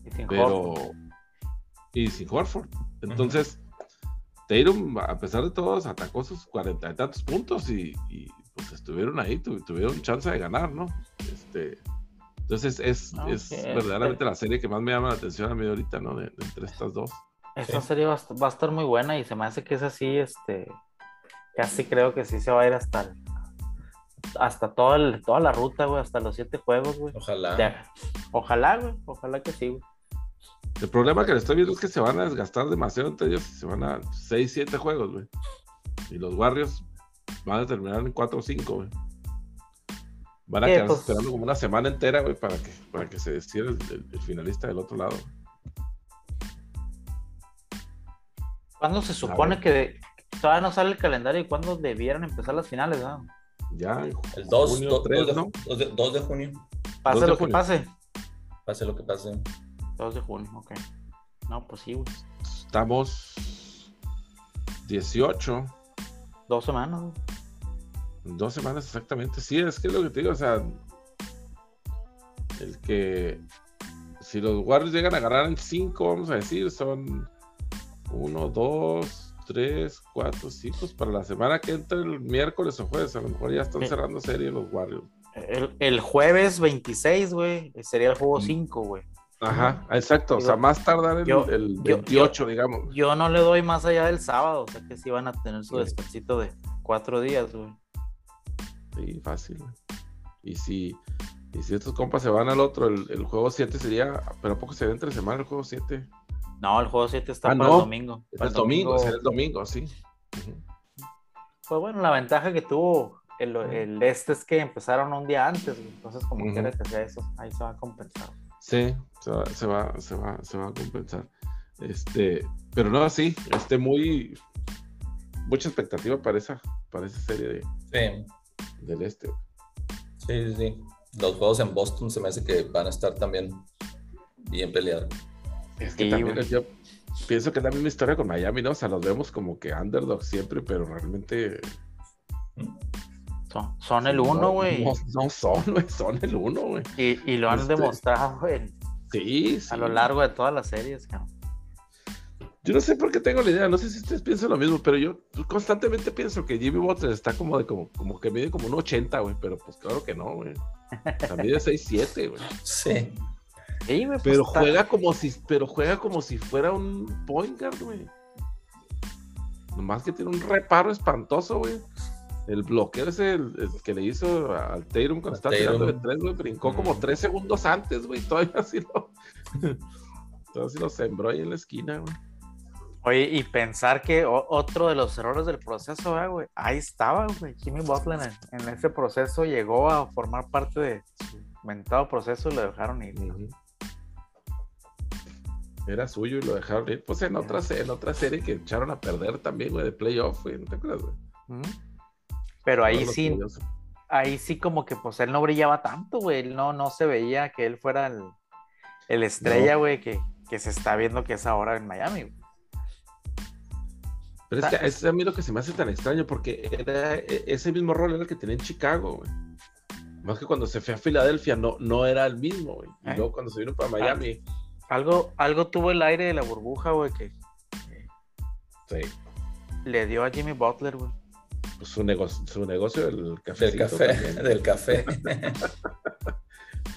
Y sin Pero. Y sin Horford. Entonces. Tatum, a pesar de todo, atacó sus cuarenta y tantos puntos y, pues estuvieron ahí, tuvieron chance de ganar, ¿no? Este, entonces es, es verdaderamente la serie que más me llama la atención a mí ahorita, ¿no? De, entre estas dos. Esta serie va, a estar muy buena y se me hace que es así, este, casi creo que sí se va a ir hasta hasta toda, toda la ruta, güey, hasta los siete juegos, güey. Ojalá. ojalá, güey, ojalá que sí, güey. El problema que le estoy viendo es que se van a desgastar demasiado entre ellos. Se van a 6, 7 juegos, güey. Y los Warriors van a terminar en 4 o 5, güey. Van a quedar pues esperando como una semana entera, güey, para que, para que se decida el, finalista del otro lado. ¿Cuándo se supone que todavía no sale el calendario y cuándo debieran empezar las finales, ¿no? Ya, el 2, junio, 3, de, ¿no? 2 de, junio. Pase lo que pase. Pase lo que pase. 2 de junio, ok. No, pues sí, güey. Estamos 18. Dos semanas, Dos semanas exactamente. Sí, es que es lo que te digo, o sea, el que si los Warriors llegan a ganar en 5, vamos a decir, son 1, 2, 3, 4, 5. Para la semana que entra el miércoles o jueves, a lo mejor ya están cerrando serie los Warriors. El, el jueves 26, güey, sería el juego 5, mm. güey. Ajá, exacto. o sea, más tardar el, el 28, digamos. Yo no le doy más allá del sábado, o sea que sí van a tener su descansito de cuatro días, güey. Sí, fácil. Y si, y si estos compas se van al otro, el, juego 7 sería, pero ¿a poco se ve entre semana el juego 7? No, el juego 7 está ah, para el domingo. el, domingo, el domingo, sí. Pues bueno, la ventaja que tuvo el, el, este es que empezaron un día antes, entonces como uh que sea eso, ahí se va a compensar. Sí, se va, se va, se va, se va a compensar. Este, pero no, sí, este muy mucha expectativa para esa, para esa serie de, sí. del este. Sí, sí, sí. Los juegos en Boston se me hace que van a estar también bien peleados. Es que también yo pienso que es la misma historia con Miami, ¿no? O sea, los vemos como que underdog siempre, pero realmente son, el uno, güey. No, son, güey, son el uno, güey. Y, lo han este, demostrado, güey. Sí, sí. A lo largo de todas las series, cabrón. Yo no sé por qué tengo la idea, no sé si ustedes piensan lo mismo, pero yo constantemente pienso que Jimmy Butler está como de como, como que mide como un 80, güey, pero pues claro que no, güey. También mide 6'7, güey. Sí. Pues, pero juega como si, pero juega como si fuera un point guard, güey. Nomás que tiene un reparo espantoso, güey. El bloqueo ese el, que le hizo al Tatum cuando estaba tirando de tres, güey, brincó como tres segundos antes, güey. Todavía <laughs> así lo. todavía así lo sembró ahí en la esquina, güey. Oye, y pensar que otro de los errores del proceso, güey, ahí estaba, güey. Jimmy Butler en, ese proceso llegó a formar parte de su mentado proceso y lo dejaron ir. Era suyo y lo dejaron ir. Pues en otra, en otra serie que echaron a perder también, güey, de playoff, güey. ¿No te acuerdas, güey? Pero ahí sí, ahí sí como que pues él no brillaba tanto, güey. no, no se veía que él fuera el, estrella, güey, que, se está viendo que es ahora en Miami. Pero es que es a mí lo que se me hace tan extraño porque era e, ese mismo rol era el que tenía en Chicago, güey. Más que cuando se fue a Filadelfia no, no era el mismo, güey. Y ¿Eh? luego cuando se vino para Miami. Algo, algo tuvo el aire de la burbuja, güey, que, sí. le dio a Jimmy Butler, güey. Pues, su, negocio, su negocio <laughs> del café. Del café, <laughs> del café.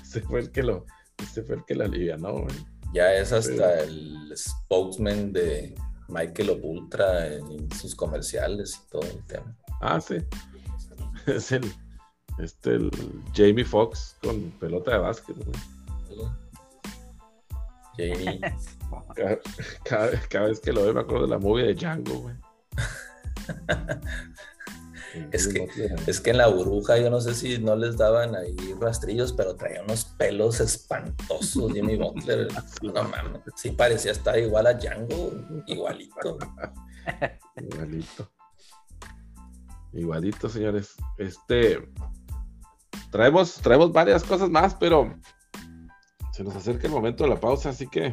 ese fue el que lo, ese fue el que la alivianó, güey. Ya es hasta el spokesman de, Michael Opultra en sus comerciales y todo el tema. Ah, sí. <laughs> Es el, este, el Jamie Foxx con pelota de básquet, Jamie. Cada, vez que lo veo me acuerdo de la movie de Django, güey. Es que, es que en la burbuja yo no sé si no les daban ahí rastrillos, pero traía unos pelos espantosos Jimmy Butler. <laughs> No mames, sí parecía estar igual a Django, igualito. <laughs> Igualito. Igualito, señores. Este traemos, traemos varias cosas más, pero se nos acerca el momento de la pausa, así que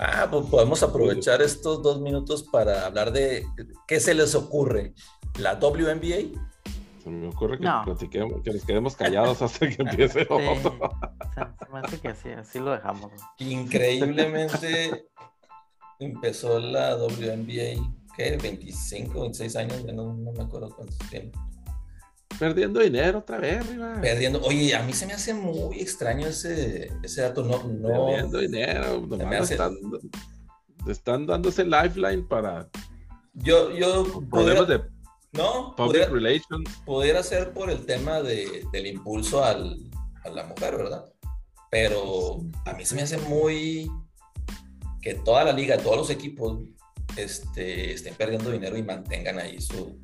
Ah, pues podemos aprovechar estos dos minutos para hablar de qué se les ocurre. ¿La WNBA? Se me ocurre que, que nos quedemos callados hasta que <laughs> empiece otro. Se, me hace que así, así lo dejamos. Increíblemente <laughs> empezó la WNBA, ¿qué? 25, 26 años, no, no me acuerdo cuántos tiempo. Perdiendo dinero otra vez, arriba. Perdiendo. Oye, a mí se me hace muy extraño ese, ese dato. No, no. Perdiendo dinero. Nomás están, están dándose lifeline para. Yo, yo. Problemas de. No. Public relations. Pudiera ser por el tema de, del impulso al, a la mujer, ¿verdad? Pero a mí se me hace muy. Que toda la liga, todos los equipos este, estén perdiendo dinero y mantengan ahí su,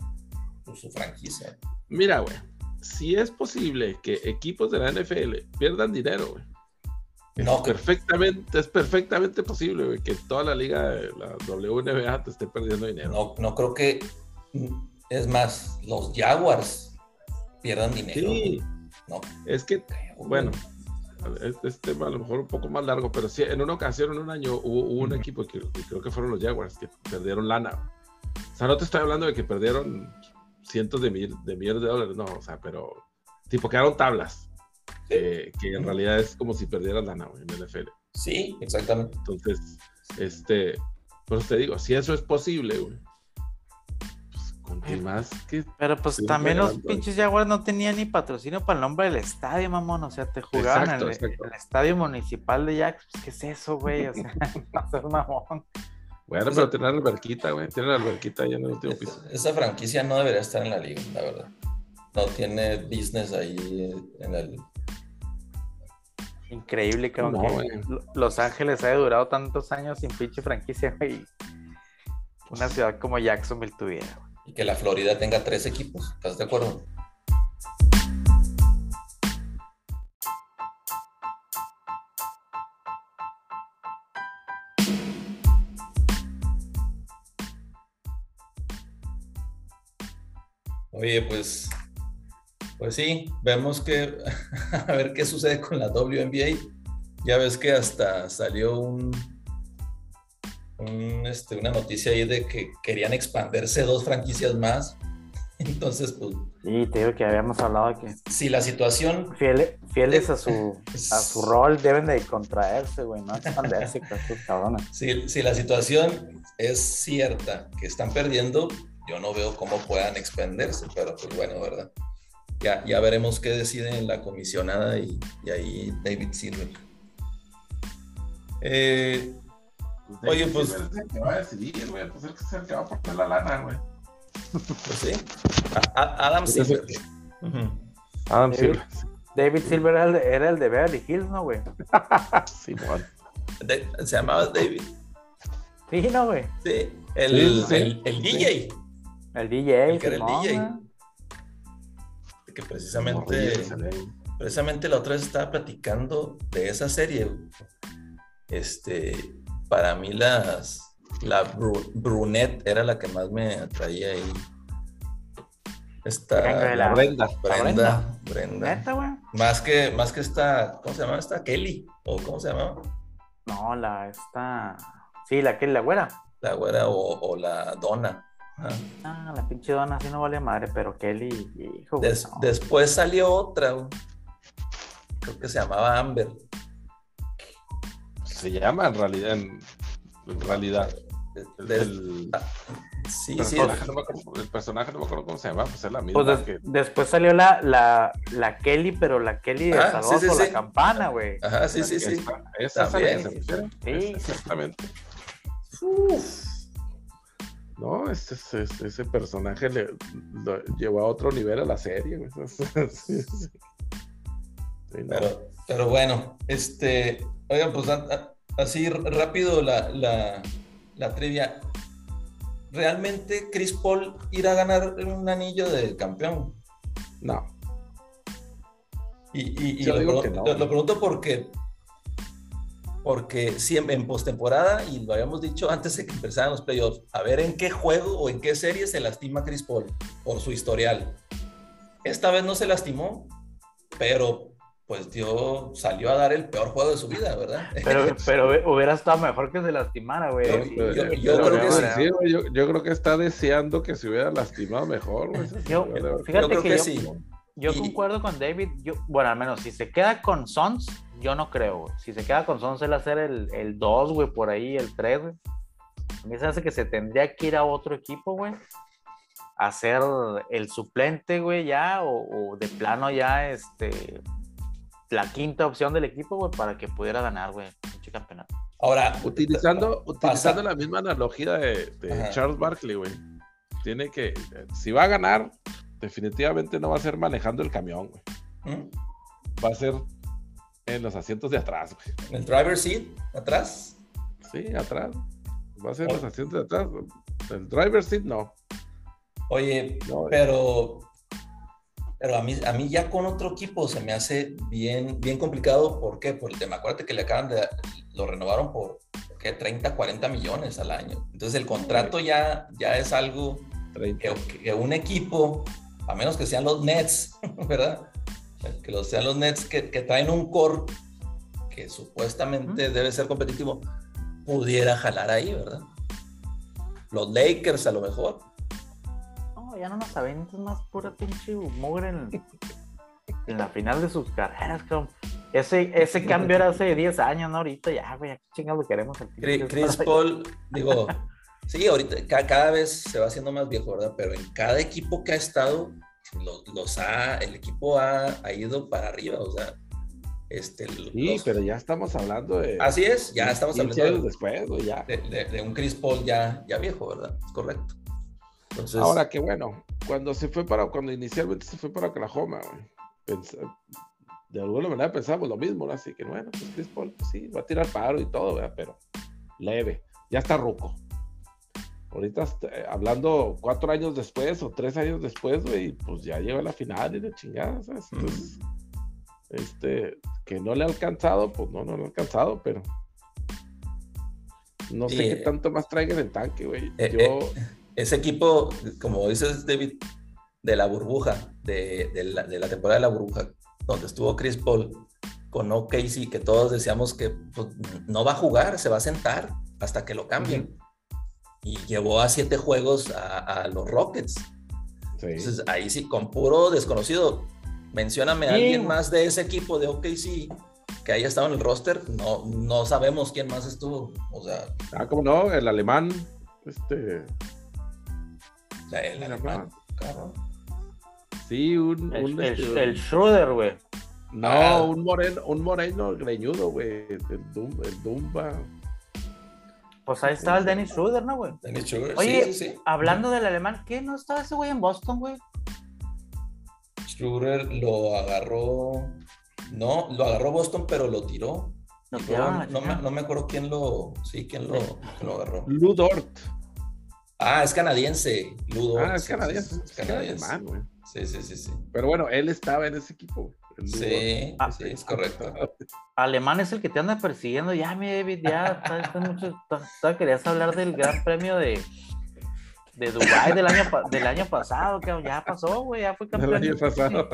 su franquicia. Mira, güey, si es posible que equipos de la NFL pierdan dinero, güey. No, perfectamente, es perfectamente posible, güey, que toda la liga, de la WNBA te esté perdiendo dinero. No, no creo que, es más, los Jaguars pierdan dinero. Sí, no. Es que, bueno, este tema a lo mejor un poco más largo, pero sí, en una ocasión, en un año, hubo, un equipo, que, creo que fueron los Jaguars, que perdieron lana. O sea, no te estoy hablando de que perdieron cientos de, de millones de dólares, no, o sea, pero tipo quedaron tablas, que en realidad es como si perdieras lana en el NFL. Sí, exactamente. Entonces, este, pues te digo, si eso es posible, güey, pues con qué más que... Pero pues también los pinches Jaguars no tenían ni patrocinio para el nombre del estadio, mamón, o sea, te jugaban en el, estadio municipal de Jack, pues, ¿qué es eso, güey? O sea, <laughs> no seas mamón. Bueno, pero tiene la alberquita, güey. Tiene la alberquita ya en el último piso. Esa, franquicia no debería estar en la liga, la verdad. No tiene business ahí en el. Increíble que Los Ángeles haya durado tantos años sin pinche franquicia, güey. Una ciudad como Jacksonville tuviera, Y que la Florida tenga tres equipos. ¿Estás de acuerdo? Oye, pues, pues sí, vemos que, <laughs> a ver qué sucede con la WNBA. Ya ves que hasta salió un, este, una noticia ahí de que querían expandirse dos franquicias más. <laughs> Entonces, pues. Sí, te digo que habíamos hablado de que. Si la situación. fieles a su, a su <laughs> rol, deben de contraerse, güey, no expandirse con estos cabrones. Si, si la situación es cierta, que están perdiendo, yo no veo cómo puedan expenderse, pero pues bueno, ¿verdad? Ya, ya veremos qué decide la comisionada y, ahí David Silver. Eh, oye, pues. ¿Qué va a decidir, güey? Pues el que se va a poner la lana, güey. Pues sí. Adam Silver. Adam Silver. David Silver era el, de, era el de Beverly Hills, ¿no, güey? <laughs> sí, bueno. se llamaba David. Sí, ¿no, güey? Sí, el, el, el DJ. El DJ. El que era el DJ. Que precisamente, precisamente la otra vez estaba platicando de esa serie. Este, para mí las, la brunette era la que más me atraía ahí. Esta, la Brenda, Brenda, Brenda. Más que, más que esta, ¿cómo se llama esta? Kelly, o ¿cómo se llamaba? No, la esta, sí, la Kelly, la güera. La güera o, o la Donna. Ah, la pinche dona así no vale madre, pero Kelly, hijo. Después salió otra, creo que se llamaba Amber. Se llama en realidad, en, realidad. el, ah, sí, sí. el personaje no me acuerdo cómo se llama, pues es la misma. Pues después salió la, la, la, Kelly, pero la Kelly de ah, sí, la campana, güey. Ajá, sí, sí, sí. Esa, esa, sí, exactamente. Uf No, ese, ese, personaje le, lo llevó a otro nivel a la serie. <laughs> pero, pero bueno, este, oigan, pues así rápido la, la, la trivia. ¿Realmente Chris Paul irá a ganar un anillo de campeón? No. Y, lo, lo, pregunto porque porque siempre en postemporada, y lo habíamos dicho antes de que empezaran los playoffs, a ver en qué juego o en qué serie se lastima Chris Paul por su historial. Esta vez no se lastimó, pero pues dio, salió a dar el peor juego de su vida, ¿verdad? Pero, <laughs> pero hubiera estado mejor que se lastimara, güey. Yo, creo que sí. yo, creo que está deseando que se hubiera lastimado mejor, güey. Yo, fíjate que, sí. Yo concuerdo con David, yo, bueno, al menos si se queda con Sons, yo no creo, güey. Si se queda con Sons, él hacer el 2, güey, por ahí, el 3, güey. A mí se hace que se tendría que ir a otro equipo, güey. A ser el suplente, güey, ya, o, de plano ya, este, la quinta opción del equipo, güey, para que pudiera ganar, güey, un campeonato. Ahora, utilizando, utilizando la misma analogía de, Charles Barkley, güey. Tiene que, si va a ganar, definitivamente no va a ser manejando el camión, güey. ¿Mm? Va a ser en los asientos de atrás, güey. ¿En el driver seat? ¿Atrás? Sí, atrás. Va a ser en los asientos de atrás. El driver seat no. Oye, pero. Pero a mí, a mí ya con otro equipo se me hace bien, bien complicado. ¿Por qué? Por el tema. Acuérdate que le acaban de. Lo renovaron por ¿qué? 30, 40 millones al año. Entonces el contrato ya, ya es algo que, que un equipo, a menos que sean los Nets, <laughs> ¿verdad? Que los, sean los Nets que, traen un core que supuestamente debe ser competitivo, pudiera jalar ahí, ¿verdad? Los Lakers a lo mejor. No, ya no nos aventas más pura pinche mugre en, <laughs> en, la final de sus carreras, Ese, ese cambio era hace 10 años, ¿no? Ahorita ya, güey, qué chingados queremos. Chris, Paul, <laughs> digo, sí, ahorita cada vez se va haciendo más viejo, ¿verdad? Pero en cada equipo que ha estado, los, ha, el equipo ha, ido para arriba, o sea, este, sí, pero ya estamos hablando de. Así es, ya estamos hablando después, ya. De, un Chris Paul ya, ya viejo, ¿verdad? Es correcto. Entonces... Ahora que bueno, cuando se fue para, cuando inicialmente se fue para Oklahoma, de alguna manera pensamos lo mismo, así que bueno, pues Chris Paul, pues sí, va a tirar paro y todo, ¿verdad? pero leve, ya está ruco. Ahorita eh, hablando cuatro años después o tres años después, güey, pues ya llega a la final y de chingada, ¿sabes? Entonces, este, que no le ha alcanzado, pues no, no le ha alcanzado, pero no sé qué tanto más traigan el tanque, güey. Eh, Yo... Eh, ese equipo, como dices, David, de la burbuja, de, la, temporada de la burbuja, donde estuvo Chris Paul con OKC, que todos decíamos que pues, no va a jugar, se va a sentar hasta que lo cambien y llevó a siete juegos a, los Rockets. Entonces ahí sí, con puro desconocido, mencióname a alguien más de ese equipo de OKC que haya estado en el roster, no, no sabemos quién más estuvo. O sea. Ah, ¿cómo no? El alemán. Este. El, alemán. Sí, un. El, este, el, Schroeder, güey. No, ah. un moreno, un moreno greñudo, güey. El, Dumba. Pues ahí estaba el Dennis Schroeder, ¿no, güey? Dennis Schroeder, Oye, sí, sí, hablando del alemán, ¿qué? ¿No estaba ese güey en Boston, güey? Schroeder lo agarró. No, lo agarró Boston, pero lo tiró. No, no, me, no, me, acuerdo quién lo. Sí, quién lo, lo agarró. Ludort. Ah, es canadiense. Ludort. Ah, es canadiense. Es canadiense. Alemán, güey. Sí, sí, sí, sí. Pero bueno, él estaba en ese equipo. Güey. Sí, ah, sí, es correcto. Alemán es el que te anda persiguiendo. Ya, mi David, ya. Mucho, querías hablar del gran premio de, de Dubái del año, del año pasado, que ya pasó, güey, ya fue <laughs> campeón. El año pasado.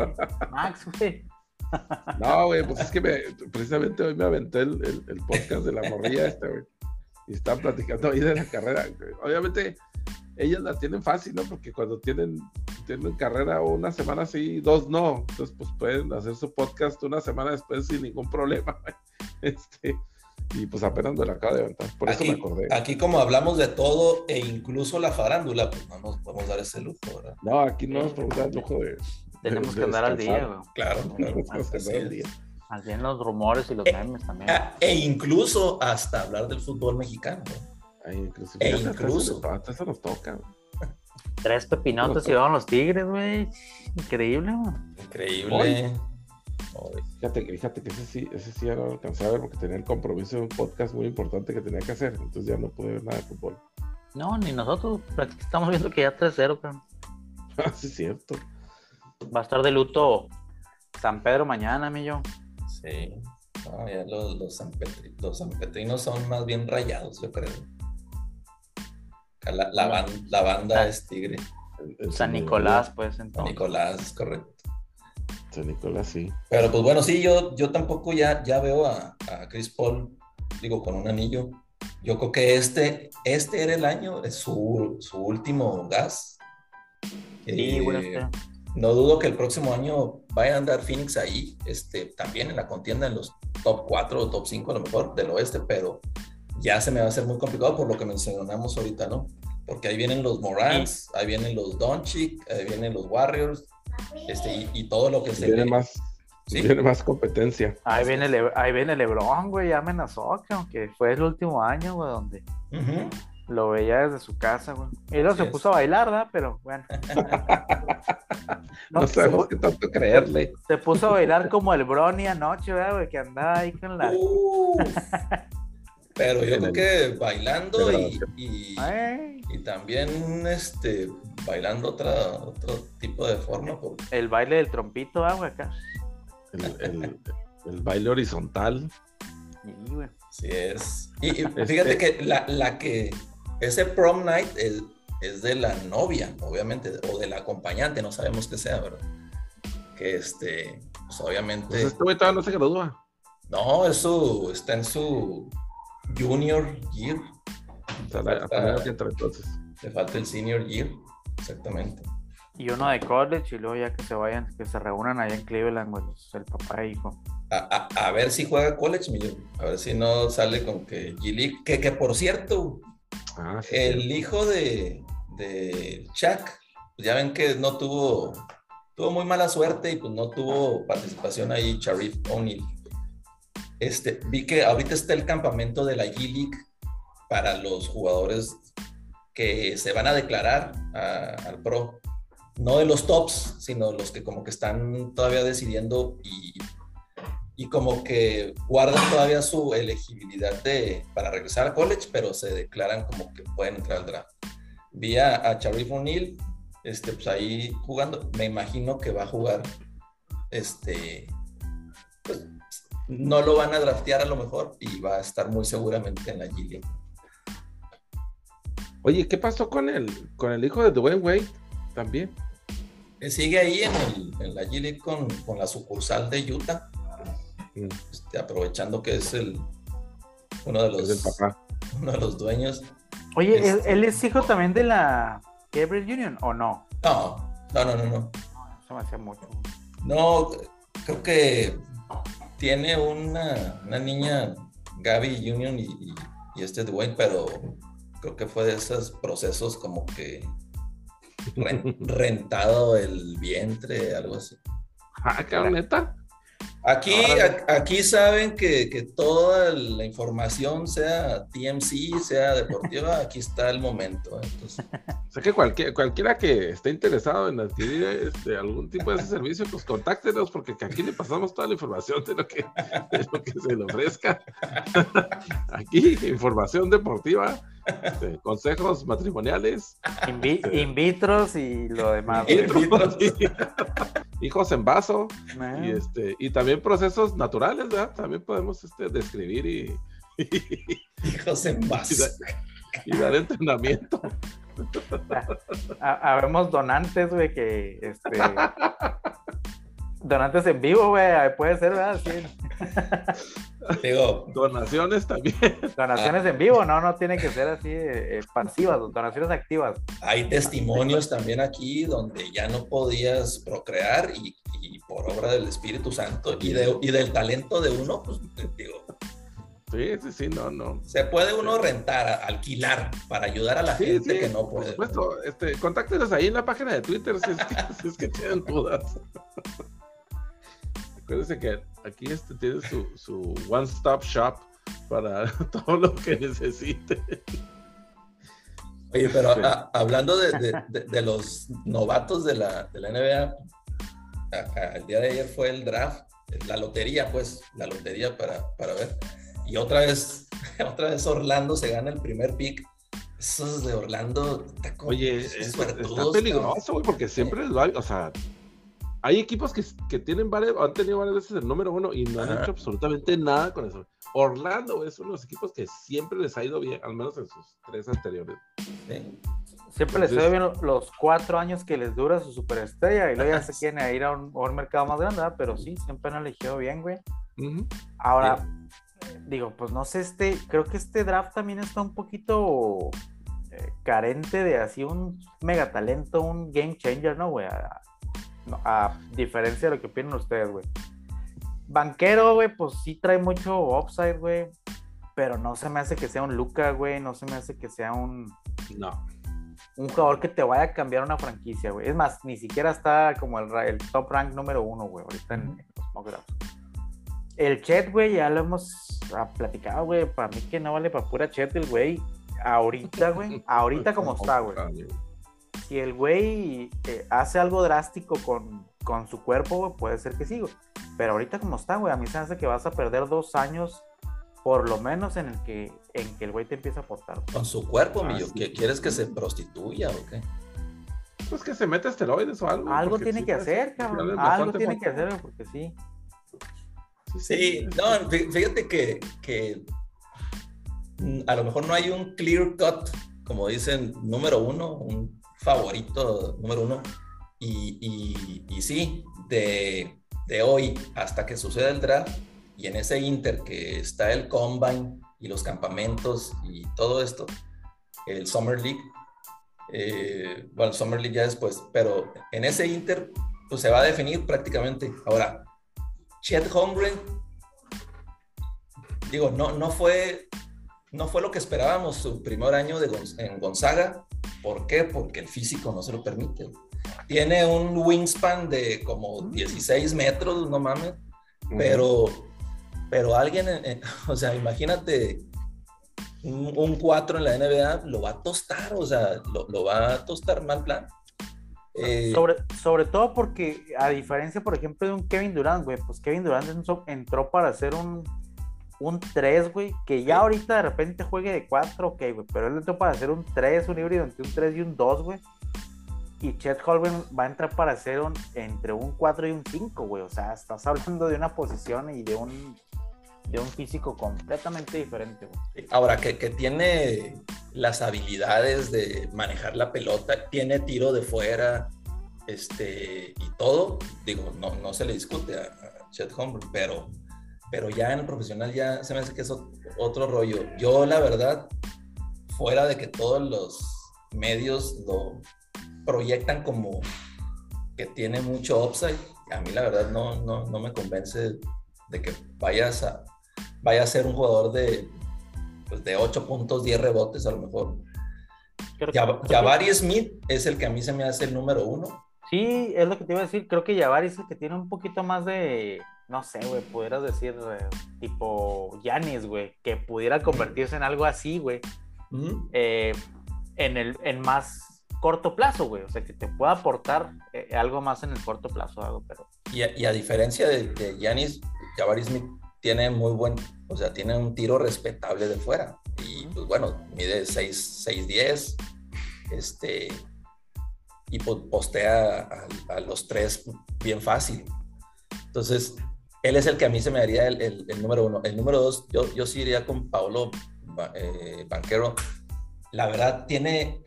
Max, güey. No, güey, pues es que precisamente hoy me aventé el, el, podcast de la morrilla esta, güey. Y están platicando ahí de la carrera. Obviamente, ellas la tienen fácil, ¿no? Porque cuando tienen, tienen carrera una semana sí, dos no. Entonces, pues pueden hacer su podcast una semana después sin ningún problema. <laughs> Este, y pues apenas me la acabo de aventar. Por eso me acordé. Aquí, como hablamos de todo e incluso la farándula, pues no nos podemos dar ese lujo, ¿verdad? No, aquí no nos podemos dar el lujo de. Tenemos que andar al día, güey. Claro, claro. Tenemos que andar al día. Así en los rumores y los memes también. E incluso hasta hablar del fútbol mexicano. E incluso. Eso nos toca. Tres pepinotes y van los tigres, güey. Increíble, Increíble. Fíjate, fíjate que ese sí, ese sí ya no alcancé a ver porque tenía el compromiso de un podcast muy importante que tenía que hacer. Entonces ya no pude ver nada de fútbol. No, ni nosotros. Estamos viendo que ya 3-0, cabrón. <laughs> Ah, sí, es cierto. Va a estar de luto San Pedro mañana, mi yo. Sí. los, los, sanpetrinos son más bien rayados, yo creo. La, la, banda es tigre. San Nicolás, pues entonces. San Nicolás, correcto. San Nicolás, sí. Pero pues bueno, sí, yo, yo tampoco ya, ya veo a, a Chris Paul, digo, con un anillo. Yo creo que este, este era el año, es su, su último gas. Sí, eh, no dudo que el próximo año vaya a andar Phoenix ahí, este, también en la contienda en los top 4 o top 5 a lo mejor del oeste, pero ya se me va a hacer muy complicado por lo que mencionamos ahorita, ¿no? Porque ahí vienen los Morans, ahí vienen los Doncic, ahí vienen los Warriors, este, y, todo lo que se viene más Viene más competencia. Ahí viene, ahí viene Lebron, güey, ya amenazó, que aunque fue el último año, güey, donde lo veía desde su casa, güey. Y luego se puso a bailar, ¿verdad? Pero bueno. <laughs> no, sabemos qué tanto creerle. Se puso a bailar como el Brony anoche, ¿verdad, güey? Que andaba ahí con la... Pero yo creo que bailando y, y, también este, bailando otra, otro tipo de forma. El baile del trompito, agua ah, acá. El, el, baile horizontal. Sí, es. Y, fíjate que la, la, que ese prom night es, es, de la novia, obviamente, o de la acompañante, no sabemos qué sea, ¿verdad? Que este, pues obviamente. Pues este todavía no se gradúa. No, eso está en su junior year. Le falta el senior year, exactamente. Y uno de college y luego ya que se vayan, que se reúnan allá en Cleveland, el papá e hijo. A, ver si juega college, A ver si no sale con que G que, que por cierto, ah, el hijo de, de Chuck, pues ya ven que no tuvo, tuvo muy mala suerte y pues no tuvo participación ahí, Sharif O'Neal. Este, vi que ahorita está el campamento de la G-League para los jugadores que se van a declarar al pro. No de los tops, sino los que como que están todavía decidiendo y, y como que guardan todavía su elegibilidad de, para regresar al college, pero se declaran como que pueden entrar al draft. Vi a, a Sharif este, pues ahí jugando. Me imagino que va a jugar este, pues, no lo van a draftear a lo mejor y va a estar muy seguramente en la G Oye, ¿qué pasó con el, con el hijo de Dwayne Wade también? sigue ahí en, la G con, la sucursal de Utah, mm. este, aprovechando que es el uno de los, Uno de los dueños. Oye, este ¿él, es hijo también de la Gabriel Union o no? No, no, no, no. no. Eso me hacía mucho. No, creo que tiene una, niña, Gaby Union y, este Dwayne, pero creo que fue de esos procesos como que <laughs> rentado el vientre, algo así. Ah, qué neta. Aquí, aquí saben que, toda la información, sea TMC, sea deportiva, aquí está el momento. Entonces. <laughs> O sea que cualquiera que esté interesado en adquirir este, algún tipo de ese servicio, pues contáctenos, porque aquí le pasamos toda la información de lo que, se le ofrezca. <laughs> Aquí, información deportiva, <laughs> este, consejos matrimoniales. In, vitros y lo demás. <laughs> hijos en vaso. Y, este, y también procesos naturales, ¿verdad? También podemos este, describir y, <laughs> hijos en vaso. Y, dar entrenamiento. Habemos donantes, güey, que este, donantes en vivo, güey, puede ser, ¿verdad? Sí. <laughs> Digo, donaciones también. Donaciones en vivo, no, no tiene que ser así eh, pasivas, donaciones activas. Hay testimonios también aquí donde ya no podías procrear y, por obra del Espíritu Santo y, de, y del talento de uno, pues digo. Sí, sí, sí, no, no. Se puede uno rentar, alquilar para ayudar a la gente que no puede. Por supuesto, este, contáctenos ahí en la página de Twitter si es que, <laughs> si es que tienen dudas. Acuérdense que aquí este tiene su, su one-stop shop para <laughs> todo lo que necesite. Oye, pero hablando de, de, los novatos de la, de la NBA, el día de ayer fue el draft, la lotería, pues, la lotería para, para ver. Y otra vez, <laughs> otra vez Orlando se gana el primer pick. Esos de Orlando, está Oye, está peligroso, güey, porque siempre les va, o sea, hay equipos que, que, tienen varias, han tenido varias veces el número uno y no han hecho absolutamente nada con eso. Orlando es uno de los equipos que siempre les ha ido bien, al menos en sus tres anteriores. Siempre les ha ido bien los cuatro años que les dura su superestrella y luego ya se <laughs> quieren ir a un, mercado más grande, pero sí, siempre han elegido bien, güey. Ahora, digo, pues no sé, este, creo que este draft también está un poquito eh, carente de así un megatalento, un game changer, ¿no, güey? A, diferencia de lo que opinan ustedes, güey. Banquero, güey, pues sí trae mucho upside, güey. Pero no se me hace que sea un Luca, güey. No se me hace que sea un. No. Un jugador que te vaya a cambiar una franquicia, güey. Es más, ni siquiera está como el, el top rank número uno, güey, ahorita en, los mock El Chet, güey, ya lo hemos ah, platicado, güey. Para mí que no vale para pura Chet el güey. Ahorita, güey. ahorita como está, güey <laughs> si el güey eh, hace algo drástico con, con su cuerpo, puede ser que sí, Pero ahorita como está, güey, a mí se hace que vas a perder dos años, por lo menos en el que, en que el güey te empieza a aportar. Con su cuerpo, ah, ¿Quieres que se prostituya o qué? Pues que se mete esteroides o algo. Algo tiene que hacer, cabrón. Algo tiene que hacer, porque sí. Sí, no, fíjate que, que a lo mejor no hay un clear cut, como dicen, número uno, un favorito número uno. Y, y, sí, de, de, hoy hasta que suceda el draft y en ese inter que está el combine y los campamentos y todo esto, el Summer League, eh, bueno, Summer League ya después, pero en ese inter pues se va a definir prácticamente. Ahora, Chet Holmgren, digo, no, no fue no fue lo que esperábamos su primer año de en Gonzaga. ¿Por qué? Porque el físico no se lo permite. Tiene un wingspan de como 16 metros, no mames. Pero, pero alguien, <laughs> o sea, imagínate un, 4 en la NBA, lo va a tostar, o sea, lo, va a tostar mal plan. Eh, sobre, sobre todo porque, a diferencia, por ejemplo, de un Kevin Durant, güey, pues Kevin Durant entró para hacer un un 3, güey, que ya ahorita de repente juegue de 4, ok, güey, pero él entró para hacer un 3, un híbrido entre un 3 y un 2, güey. Y Chet Holmgren va a entrar para hacer un, entre un 4 y un 5, güey. O sea, estás hablando de una posición y de un, de un físico completamente diferente, güey. Ahora, que, que tiene las habilidades de manejar la pelota, tiene tiro de fuera, este, y todo, digo, no, no se le discute a, a Chet Holmgren, pero pero ya en el profesional ya se me hace que es otro rollo. Yo la verdad, fuera de que todos los medios lo proyectan como que tiene mucho upside, a mí la verdad no, no, no me convence de que vayas a, vaya a ser un jugador de, pues de 8 puntos, 10 rebotes a lo mejor. Jabari Smith es el que a mí se me hace el número uno. Sí, es lo que te iba a decir. Creo que Jabari es el que tiene un poquito más de, no sé, güey, pudieras decir eh, tipo Yanis, güey, que pudiera convertirse en algo así, güey, eh, en, el, en más corto plazo, güey, o sea, que te pueda aportar eh, algo más en el corto plazo, algo, pero... Y a, diferencia de Yanis, Jabari Smith tiene muy buen, o sea, tiene un tiro respetable de fuera, y pues bueno, mide 6, 10, este, y postea a, a los tres bien fácil. Entonces, él es el que a mí se me daría el, número uno. El número dos, yo, yo sí iría con Paulo eh, Banquero. La verdad, tiene,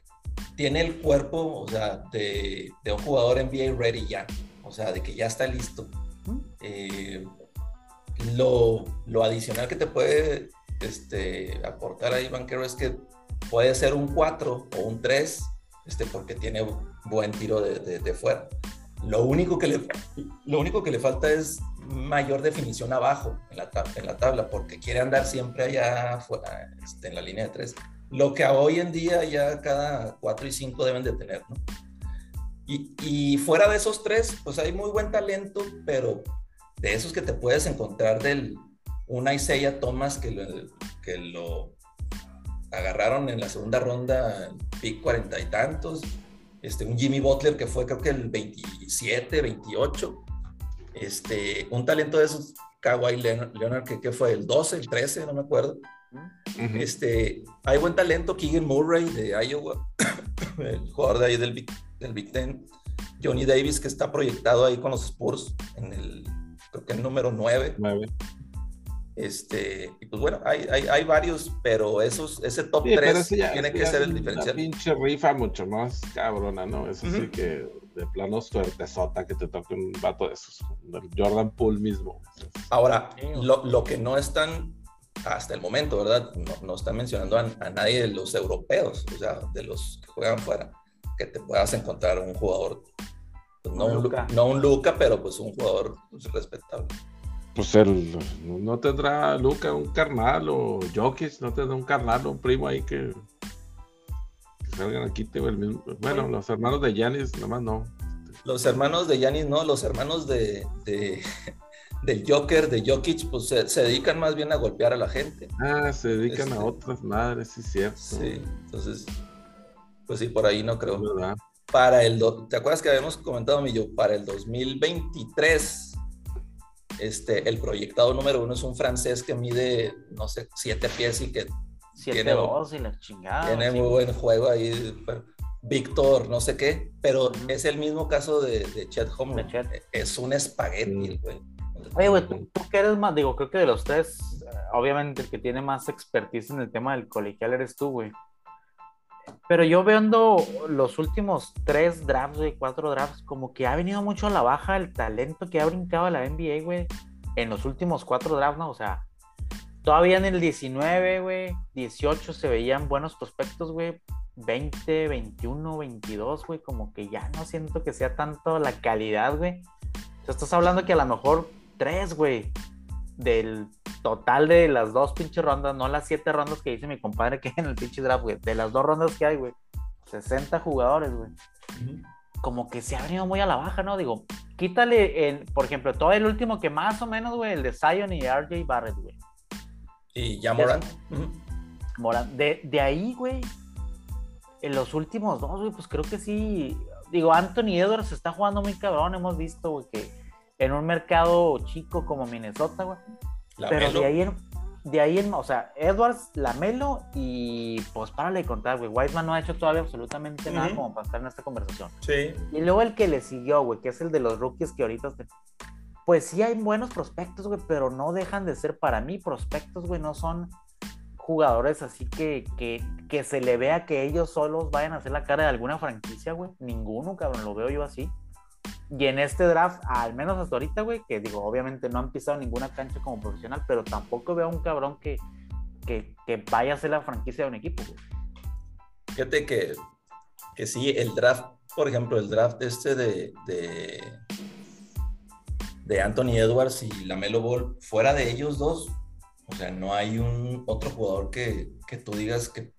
tiene el cuerpo, o sea, de, un jugador NBA ready ya. O sea, de que ya está listo. Eh, lo, adicional que te puede este, aportar ahí Banquero es que puede ser un 4 o un 3, este, porque tiene buen tiro de, de fuera. Lo único que le, lo único que le falta es mayor definición abajo en la, tabla, porque quiere andar siempre allá afuera, este, en la línea de tres. Lo que hoy en día ya cada cuatro y cinco deben de tener, y, fuera de esos tres, pues hay muy buen talento, pero de esos que te puedes encontrar del una Isaiah Thomas que lo, que lo agarraron en la segunda ronda pick cuarenta y tantos, este, un Jimmy Butler que fue creo que el 27, 28, este, un talento de esos, Kawhi Leonard, que, que, fue el 12, el 13, no me acuerdo. este, hay buen talento, Keegan Murray de Iowa, <coughs> el jugador de ahí del Big, del Big Ten. Johnny Davis, que está proyectado ahí con los Spurs en el, creo que el número 9. 9. Este, y pues bueno, hay, hay, hay, varios, pero esos, ese top 3 tiene que ser el diferencial. pinche rifa mucho más cabrona, ¿no? Eso sí que de plano suerte sota que te toque un vato de esos, Jordan Poole mismo. Ahora, lo, lo, que no están hasta el momento, ¿verdad? No, no están mencionando a, nadie de los europeos, o sea, de los que juegan fuera, que te puedas encontrar un jugador, pues no, un, Luca. no un Luca, pero pues un jugador pues, respetable pues él no tendrá Luca un carnal o Jokic, no tendrá un carnal o un primo ahí que salgan aquí. El mismo, bueno, los hermanos de Yanis, nomás no. Los hermanos de Yanis no, los hermanos de, de <laughs> del Joker, de Jokic, pues se, dedican más bien a golpear a la gente. Ah, se dedican a este, otras madres, sí, cierto. Sí, entonces, pues sí, por ahí no creo. Para el, ¿te acuerdas que habíamos comentado, Millo? Para el 2023 este, el proyectado número uno es un francés que mide, no sé, siete pies y que tiene, y la chingada, tiene muy buen juego ahí. Víctor, no sé qué, pero es el mismo caso de, de Chet Homer. Es un espagueti, güey. Oye, güey, ¿tú, ¿tú, qué eres más? Digo, creo que de los tres, obviamente el que tiene más expertise en el tema del colegial eres tú, güey. Pero yo viendo los últimos tres drafts, güey, cuatro drafts, como que ha venido mucho a la baja el talento que ha brincado a la NBA, güey, en los últimos cuatro drafts, ¿no? O sea, todavía en el 19, güey, 18 se veían buenos prospectos, güey. 20, 21, 22, güey, como que ya no siento que sea tanto la calidad, güey. O sea, estás hablando que a lo mejor tres, güey, del total de las dos pinches rondas, no las siete rondas que dice mi compadre que hay en el pinche draft, güey, de las dos rondas que hay, güey, 60 jugadores, güey. Como que se ha venido muy a la baja, ¿no? Digo, quítale, el, por ejemplo, todo el último que más o menos, güey, el de Zion y RJ Barrett, güey. Y ya Moran. Moran. De, de ahí, güey, en los últimos dos, güey, pues creo que sí. Digo, Anthony Edwards está jugando muy cabrón, hemos visto, güey, que en un mercado chico como Minnesota, güey. Pero de ahí, en, de ahí en, o sea, Edwards, Lamelo y pues párale de contar, güey. Wiseman no ha hecho todavía absolutamente nada como para estar en esta conversación. Sí. Y luego el que le siguió, güey, que es el de los rookies que ahorita. Pues sí hay buenos prospectos, güey, pero no dejan de ser para mí prospectos, güey, no son jugadores así que, que, que se le vea que ellos solos vayan a hacer la cara de alguna franquicia, güey. Ninguno, cabrón, lo veo yo así. Y en este draft, al menos hasta ahorita, güey, que digo, obviamente no han pisado ninguna cancha como profesional, pero tampoco veo a un cabrón que, que, vaya a ser la franquicia de un equipo, güey. Fíjate que, que sí, el draft, por ejemplo, el draft este de, de, de Anthony Edwards y Lamelo Ball, fuera de ellos dos, o sea, no hay un otro jugador que, que tú digas que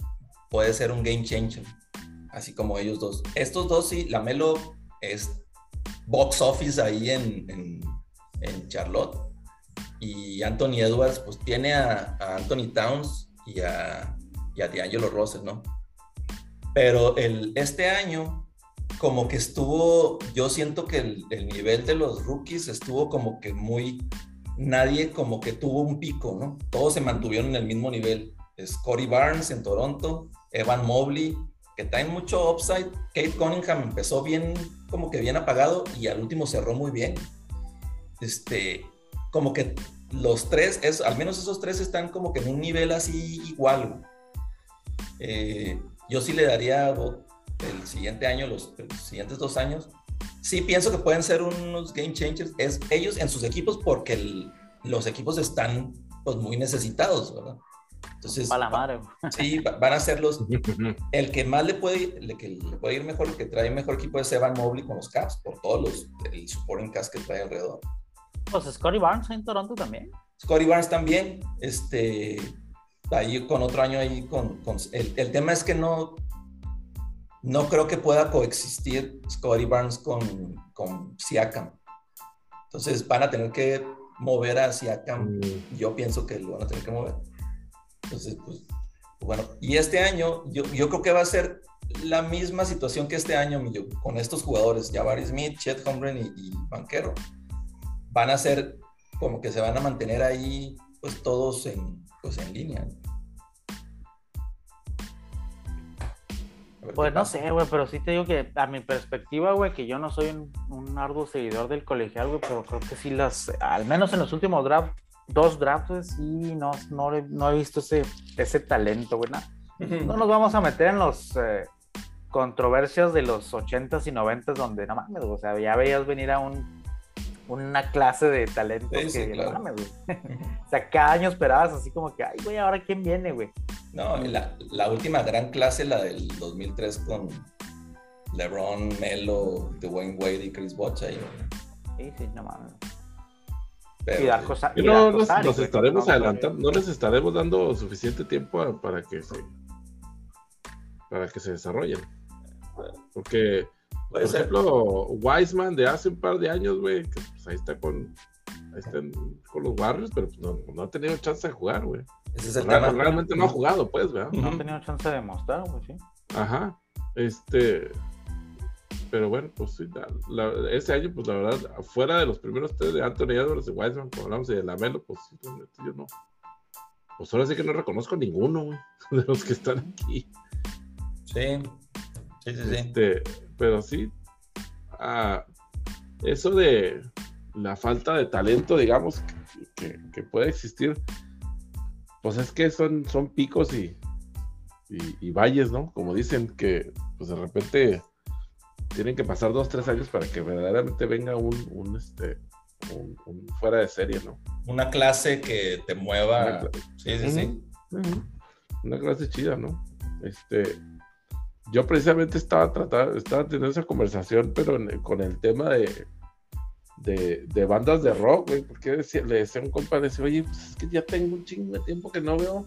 puede ser un game changer, así como ellos dos. Estos dos sí, Lamelo es box office ahí en, en, Charlotte. Y Anthony Edwards, pues tiene a, Anthony Towns y a, y a D'Angelo Russell, ¿no? Pero el, este año, como que estuvo, yo siento que el, el, nivel de los rookies estuvo como que muy, nadie como que tuvo un pico, ¿no? Todos se mantuvieron en el mismo nivel. Scotty Barnes en Toronto, Evan Mobley, que traen mucho upside. Kate Cunningham empezó bien, como que bien apagado y al último cerró muy bien. Este, como que los tres, es, al menos esos tres están como que en un nivel así igual. Eh, yo sí le daría el siguiente año, los, siguientes dos años. Sí pienso que pueden ser unos game changers. Es ellos en sus equipos porque los equipos están pues muy necesitados, ¿verdad? Entonces, la madre. Sí, van a ser los. El que más le puede, le, que le puede ir mejor, el que trae mejor equipo es Evan Mobley con los Caps, por todos los el supporting cast que trae alrededor. Pues Scotty Barnes en Toronto también. Scotty Barnes también. Este, ahí con otro año ahí con. el, el, tema es que no. No creo que pueda coexistir Scotty Barnes con, con Siakam. Entonces van a tener que mover a Siakam. Mm. Yo pienso que lo van a tener que mover. Entonces, pues, Bueno, y este año yo, yo creo que va a ser la misma situación que este año, con estos jugadores, Jabari Smith, Chet Holmgren y, y, Banquero. Van a ser como que se van a mantener ahí, pues todos en, pues, en línea. Pues no sé, güey, pero sí te digo que a mi perspectiva, güey, que yo no soy un, un, arduo seguidor del colegial, güey, pero creo que sí las, al menos en los últimos drafts, dos drafts, sí, no, no, no he visto ese, ese talento, güey. No, nos vamos a meter en los eh, controversias de los 80s y 90s donde, no mames, o sea, ya veías venir a un una clase de talento que no mames, güey. o sea, cada año esperabas así como que, ay, güey, ahora quién viene, güey. No, la, la, última gran clase, la del 2003 con LeBron, Melo, Dwayne Wade y Chris Bocha. Sí, sí, no mames. Pero, y Darko, y no, nos, nos estaremos adelantando, no les estaremos dando suficiente tiempo para que se para que se desarrollen. Porque, por ejemplo, Wiseman de hace un par de años, güey, que pues ahí está con ahí está con los Warriors, pero pues no, no ha tenido chance de jugar, güey. Ese es el tema. Realmente no ha jugado, pues, ¿verdad? No ha tenido chance de mostrar, güey, sí. Ajá. Este. Pero bueno, pues sí, la, ese año, pues la verdad, fuera de los primeros tres de Anthony Edwards, de Wiseman, como hablamos, y de Lamelo, pues yo no. Pues ahora sí que no reconozco ninguno, güey, <laughs> de los que están aquí. Sí, sí, sí, sí. Este, pero sí, ah, eso de la falta de talento, digamos, que, que puede existir, pues es que son, son picos y, y, valles, ¿no? Como dicen que pues de repente tienen que pasar dos, tres años para que verdaderamente venga un, un este, un, fuera de serie, ¿no? Una clase que te mueva. Sí, sí, sí. Una clase chida, ¿no? Este, yo precisamente estaba tratando, estaba teniendo esa conversación, pero con el tema de, de, bandas de rock, güey, porque le decía a un compa, le decía, oye, pues es que ya tengo un chingo de tiempo que no veo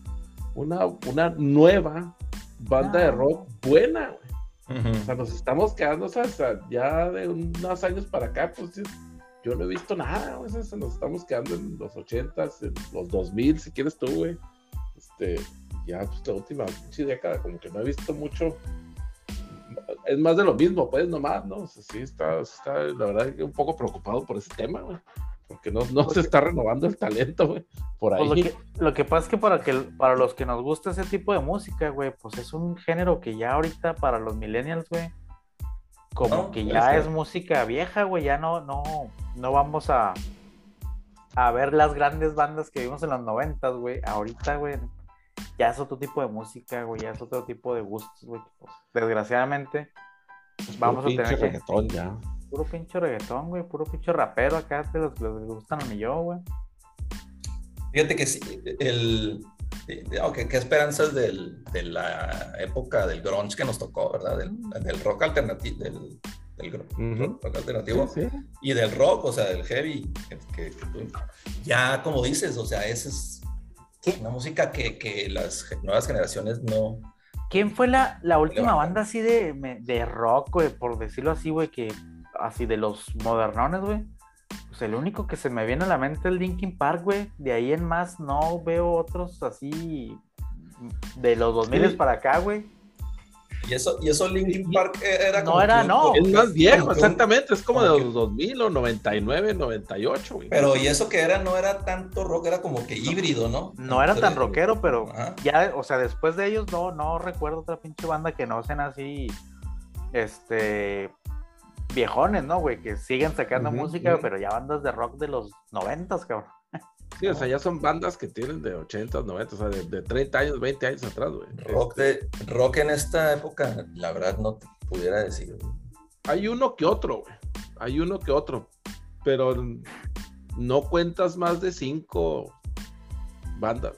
una, una nueva banda de ah. rock buena, güey. O sea, nos estamos quedando, o sea, ya de unos años para acá, pues yo no he visto nada, güey. O sea, nos estamos quedando en los 80s, en los 2000, si quieres tú, güey. Este, ya, pues la última década, como que no he visto mucho es más de lo mismo, pues nomás, ¿no? sí, está, está, la verdad, un poco preocupado por ese tema, güey. Porque no, no se está renovando el talento, güey. Por pues ahí. lo, que, pasa es que para, que para los que nos gusta ese tipo de música, güey, pues es un género que ya ahorita para los millennials, güey, como que ya es, música vieja, güey. Ya no, no, no vamos a, a ver las grandes bandas que vimos en los noventas, güey. Ahorita, güey, ya es otro tipo de música, güey, ya es otro tipo de gustos, güey. Pues, desgraciadamente, pues vamos a tener que... reggaetón ya. Puro pinche reggaetón, güey, puro pinche rapero acá de los que les gustan a mí yo, güey. Fíjate que sí, el... Okay, qué esperanzas del, de la época del grunge que nos tocó, ¿verdad? Del, rock alternativo, del, del rock alternativo y del rock, o sea, del heavy, que, ya como dices, o sea, ese es una música que, que, las nuevas generaciones no. ¿Quién fue la, la última banda así de, de rock, güey, por decirlo así, güey, que así de los modernones, güey? Pues el único que se me viene a la mente es Linkin Park, güey. De ahí en más no veo otros así de los 2000 para acá, güey. Y eso, y eso Linkin Park era como. No era, no. Es más viejo, exactamente. Es como, de los 2000 o 99, 98, güey. Pero y eso que era, no era tanto rock, era como que híbrido, ¿no? No era tan rockero, pero ya, o sea, después de ellos no, no recuerdo otra pinche banda que no sean así. Este. Viejones, ¿no, güey? Que siguen sacando música, pero ya bandas de rock de los 90, cabrón. Sí, o sea, ya son bandas que tienen de 80, 90, o sea, de, 30 años, 20 años atrás, güey. Rock, este de, rock en esta época, la verdad no te pudiera decir. Hay uno que otro, güey. Hay uno que otro. Pero no cuentas más de cinco bandas.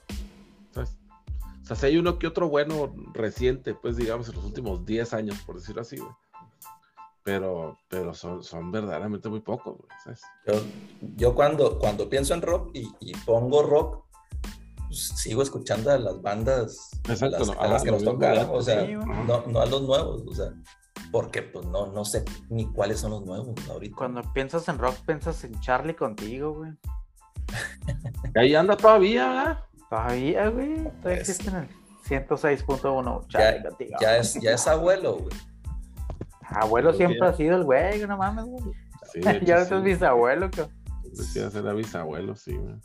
O sea, si hay uno que otro bueno reciente, pues digamos, en los últimos 10 años, por decirlo así, güey pero, pero son, son verdaderamente muy pocos. Yo, yo, cuando, cuando pienso en rock y, y pongo rock, pues, sigo escuchando a las bandas a las, que nos tocaron, o sea, no, no, a los nuevos, o sea, porque pues no, no sé ni cuáles son los nuevos ahorita. Cuando piensas en rock, piensas en Charlie contigo, güey. <laughs> Ahí anda todavía, ¿verdad? Todavía, güey, todavía existen 106.1. Ya, ya, es, ya es abuelo, güey. Abuelo siempre ha sido el güey, no mames, güey. Sí, <laughs> ya es bisabuelo, cabrón. Decía ser bisabuelo, sí, güey.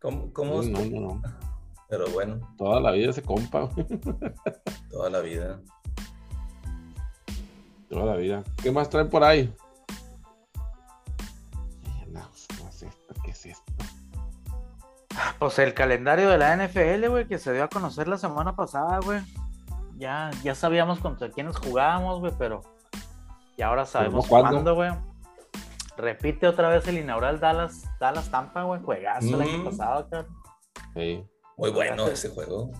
¿Cómo? cómo no, no, no. Pero bueno. Toda la vida ese compa, güey. Toda la vida. Toda la vida. ¿Qué más traen por ahí? ¿Qué es esto? Pues el calendario de la NFL, güey, que se dio a conocer la semana pasada, güey. Ya, ya sabíamos contra quiénes jugábamos, güey, pero y ahora sabemos cuándo, güey. Repite otra vez el inaugural Dallas, Dallas Tampa, güey. Juegazo el año mm. pasado, cabrón. Sí. Muy bueno ese juego.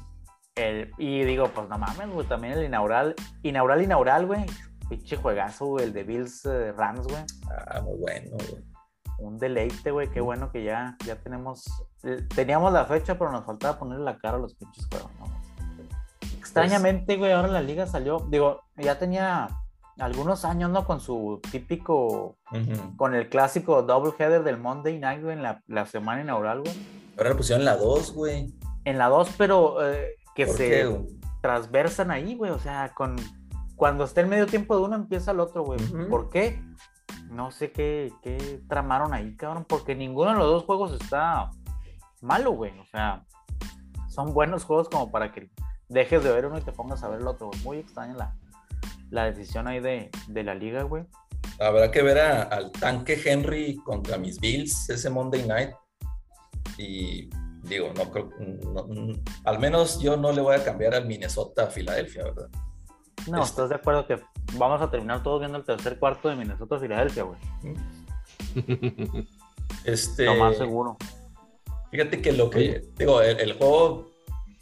El, y digo, pues no mames, güey. También el inaugural, inaugural, inaugural, güey. Pinche juegazo, güey. El de Bills eh, Rams, güey. Ah, muy bueno, güey. Un deleite, güey. Qué bueno que ya, ya tenemos. Teníamos la fecha, pero nos faltaba ponerle la cara a los pinches juegos, ¿no? Extrañamente, güey, ahora la liga salió. Digo, ya tenía algunos años, ¿no? Con su típico, con el clásico double header del Monday Night, güey, en la, semana inaugural, güey. Ahora le pusieron la 2, güey. En la 2, pero eh, que se transversan ahí, güey. O sea, con cuando está el medio tiempo de uno, empieza el otro, güey. ¿Por qué? No sé qué, qué tramaron ahí, cabrón, porque ninguno de los dos juegos está malo, güey. O sea, son buenos juegos como para que dejes de ver uno y te pongas a ver el otro, güey. Muy extraña la, la decisión ahí de, la liga, güey. Habrá que ver al tanque Henry contra mis Bills ese Monday night. Y digo, no creo, al menos yo no le voy a cambiar al Minnesota a Filadelfia, ¿verdad? No, este estás de acuerdo que vamos a terminar todos viendo el tercer cuarto de Minnesota a Filadelfia, güey. Este. Lo más seguro. Fíjate que lo que. Digo, el, juego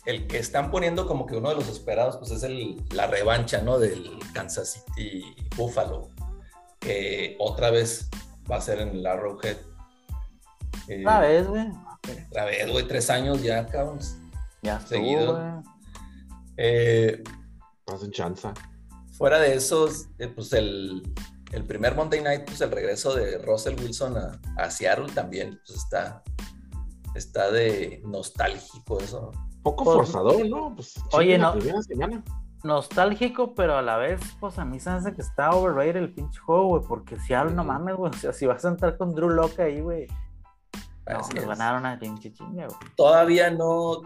el que están poniendo como que uno de los esperados, pues es el, la revancha, ¿no? Del Kansas City Buffalo, que otra vez va a ser en el Arrowhead. Eh, otra vez, güey. Otra vez, güey, tres años ya, cabrón. Ya seguido. Eh, Hacen chanza. Fuera de esos, eh, pues el, el, primer Monday Night, pues el regreso de Russell Wilson a, a Seattle también, pues está, está de nostálgico eso poco forzador, ¿no? Pues, oye, no. Nostálgico, pero a la vez, pues a mí se me hace que está overrated el pinche juego, güey, porque si hablo, no mames, güey, <laughs> o sea, si vas a entrar con Drew Locke ahí, güey. No, nos ganaron a pinche chinga, güey. Todavía no.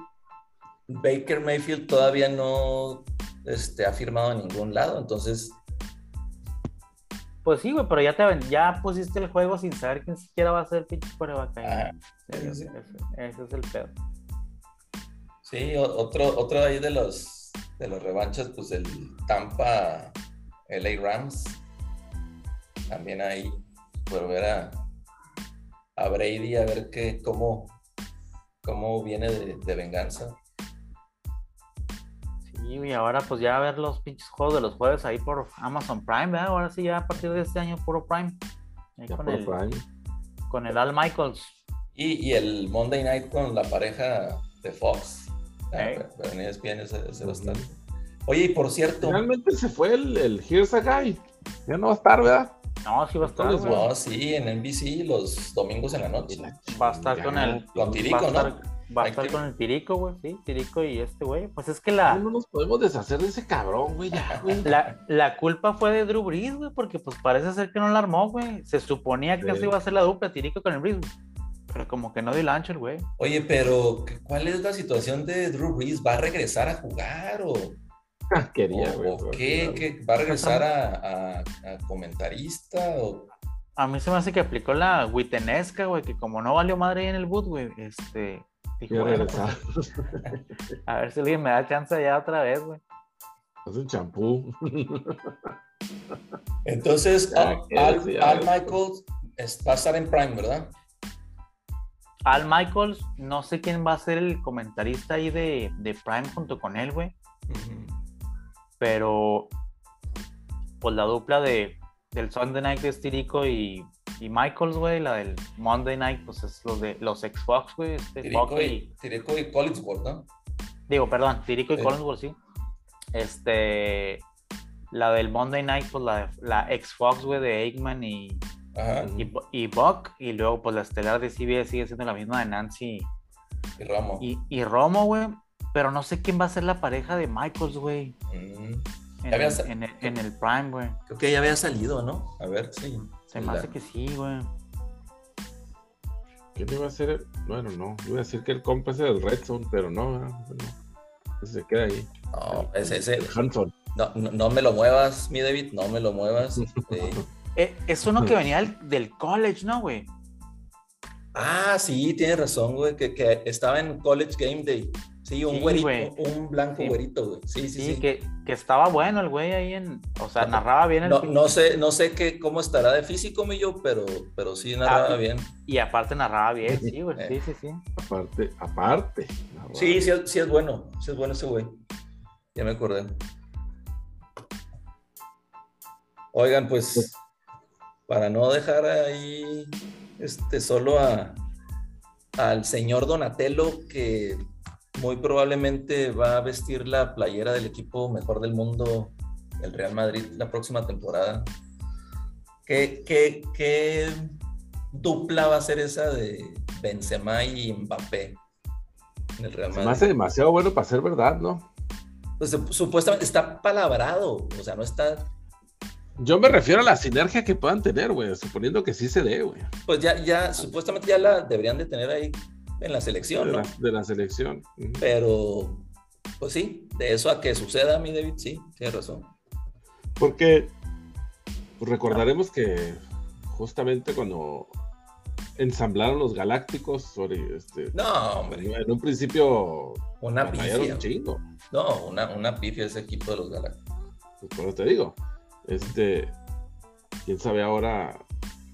Baker Mayfield todavía no este, ha firmado en ningún lado, entonces. Pues sí, güey, pero ya te ya pusiste el juego sin saber quién siquiera va a ser el pinche coreback ahí. ese, ese es el pedo. Sí, otro, otro ahí de los de los revanchas, pues el Tampa LA Rams. También ahí por ver a, a Brady a ver qué, cómo, cómo viene de, venganza. Sí, y ahora pues ya a ver los pinches juegos de los jueves ahí por Amazon Prime, ¿verdad? Ahora sí ya a partir de este año puro Prime. con, el, con el Al Michaels. Y, y el Monday Night con la pareja de Fox. Ah, pero, en ESPN ese, va Oye, y por cierto. Finalmente se fue el, el Here's a Guy. Ya no va a estar, ¿verdad? No, sí va a estar. no, sí, en NBC los domingos en la noche. Va a estar con el. Con Tirico, ¿no? Va a estar con el Tirico, güey, sí, Tirico y este güey. Pues es que la. No nos podemos deshacer de ese cabrón, güey, ya, güey. <laughs> La, la, culpa fue de Drew Brees, güey, porque pues parece ser que no la armó, güey. Se suponía que así iba a ser la dupla Tirico con el Brees, pero como que no dio el ancho el güey. Oye, pero ¿cuál es la situación de Drew Brees? ¿Va a regresar a jugar o...? Quería, güey. ¿O qué? ¿Va a regresar a, comentarista o...? A mí se me hace que aplicó la Wittenesca, güey, que como no valió madre en el boot, güey, este... Dijo, pues, <laughs> a ver si alguien me da chance ya otra vez, güey. Es un champú. Entonces, Al, Al, Michaels va a estar en Prime, ¿verdad? Al Michaels, no sé quién va a ser el comentarista ahí de, Prime junto con él, güey. Pero, pues la dupla de, del Sunday Night de Stirico y, y Michaels, güey, la del Monday Night, pues es los de los ex Fox, güey. Este, Tirico, y, Tirico y Collinsworth, ¿no? Digo, perdón, Tirico y Collinsworth, sí. Este, la del Monday Night, pues la, la ex Fox, güey, de Eggman y, y, y, Buck, luego pues la estelar de CBS sigue siendo la misma de Nancy y Romo. Y, Romo, güey. Pero no sé quién va a ser la pareja de Michaels, güey. Mm. En, el, Prime, güey. Creo que ya había salido, ¿no? A ver, sí. Se me hace que sí, güey. ¿Quién iba a ser? Bueno, no. Iba a decir que el compa es el Red Zone, pero no, no. Ese se queda ahí. No, ese es el. Hanson. No, no, me lo muevas, mi David, no me lo muevas. <laughs> Eh, es uno que venía del, college, ¿no, güey? Ah, sí, tienes razón, güey, que, que estaba en College Game Day. Sí, un güerito, un blanco güerito, güey. Sí, sí, sí. Que, que, estaba bueno el güey ahí en. O sea, narraba bien el. No, no sé, no sé qué, cómo estará de físico, mi yo, pero, pero sí narraba ah, bien. Y aparte narraba bien, sí, güey. <laughs> Sí, sí, sí. Aparte, aparte. Sí, sí, sí es bueno. Sí es bueno ese güey. Ya me acordé. Oigan, pues, pues, para no dejar ahí este, solo a, al señor Donatello, que muy probablemente va a vestir la playera del equipo mejor del mundo, el Real Madrid, la próxima temporada. ¿Qué, qué, dupla va a ser esa de Benzema y Mbappé en el Real Madrid? Se me hace demasiado bueno para ser verdad, ¿no? Pues supuestamente está palabrado, o sea, no está yo me refiero a la sinergia que puedan tener, güey, suponiendo que sí se dé, güey. Pues ya, ya, supuestamente ya la deberían de tener ahí en la selección, de ¿no? La, de la selección. Pero, pues sí, de eso a que suceda, mi David, sí, tiene razón. Porque pues recordaremos que justamente cuando ensamblaron los galácticos sobre este. No, hombre. En un principio. Una pifia. No, una, una pifia ese equipo de los galácticos. Pues por eso te digo. Este, quién sabe ahora,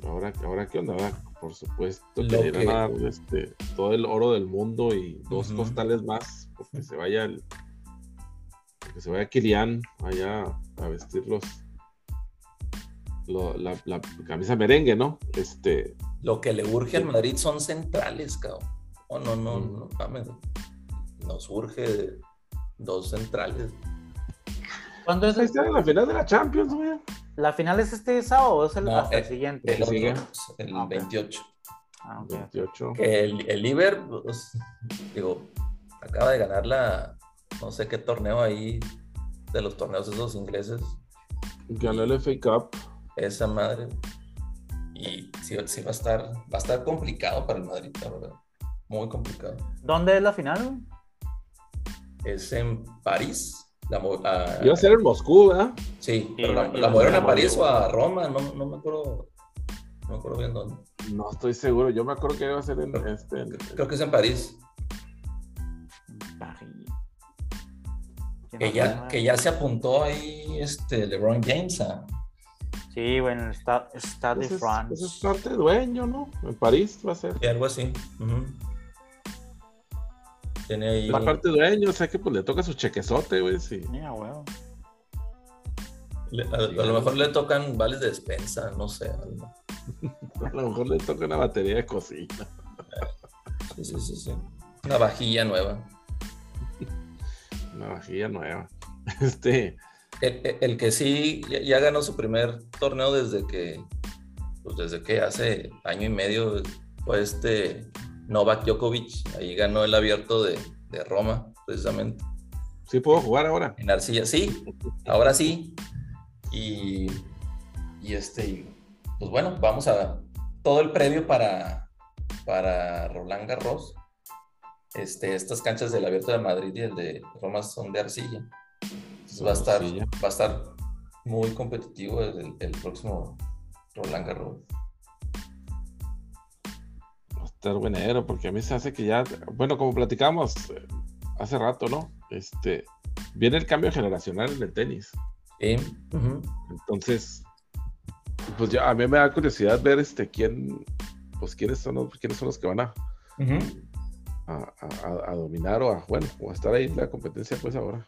ahora, ahora qué onda, por supuesto que, que... a dar este, todo el oro del mundo y dos costales más, porque <laughs> se vaya el, porque se vaya Kilian allá a vestirlos la, camisa merengue, ¿no? Este. Lo que le urge al Madrid son centrales, cabrón. Oh, no, no, no, no, Nos urge dos centrales. ¿Cuándo es este? la final de la Champions, güey. ¿La final es este sábado o es el, hasta el, siguiente? El, siguiente. el 28. Ah, 28. Ah, el, el Liver, pues, digo, acaba de ganar la, no sé qué torneo ahí, de los torneos esos ingleses. Ganó el FA Cup. Esa madre. Y sí, sí, va a estar, va a estar complicado para el Madrid, la verdad. Muy complicado. ¿Dónde es la final? Es en París. La, Iba a ser en Moscú, ¿verdad? Sí, pero la, movieron a París o a Roma, no, no me acuerdo. No me acuerdo bien dónde. No estoy seguro, yo me acuerdo que iba a ser en este. Creo que es en París. Que ya, que ya se apuntó ahí este LeBron James Sí, bueno, está, está de France. Es, es parte dueño, ¿no? En París va a ser. Y algo así. Tiene ahí. La parte dueño, o sea que pues le toca su chequezote, güey, sí. Mira, güey. a, lo mejor le tocan vales de despensa, no sé. <laughs> a lo mejor le toca una batería de cocina. sí, sí, sí, sí. Una vajilla nueva. una vajilla nueva. <laughs> Este. El, que sí ya, ganó su primer torneo desde que, pues desde que hace año y medio fue este Novak Djokovic, ahí ganó el abierto de, Roma, precisamente. ¿Sí puedo jugar ahora? En arcilla, sí, ahora sí. Y, y este, pues bueno, vamos a todo el previo para, para Roland Garros. Este, estas canchas del abierto de Madrid y el de Roma son de arcilla. Entonces va a estar, va a estar muy competitivo el, el próximo Roland Garros estar buenero, porque a mí se hace que ya, bueno, como platicamos eh, hace rato, ¿no? Este, viene el cambio generacional en el tenis. Entonces, pues ya a mí me da curiosidad ver este quién, pues quiénes son los, quiénes son los que van a, a, dominar o a, bueno, o a estar ahí en la competencia pues ahora.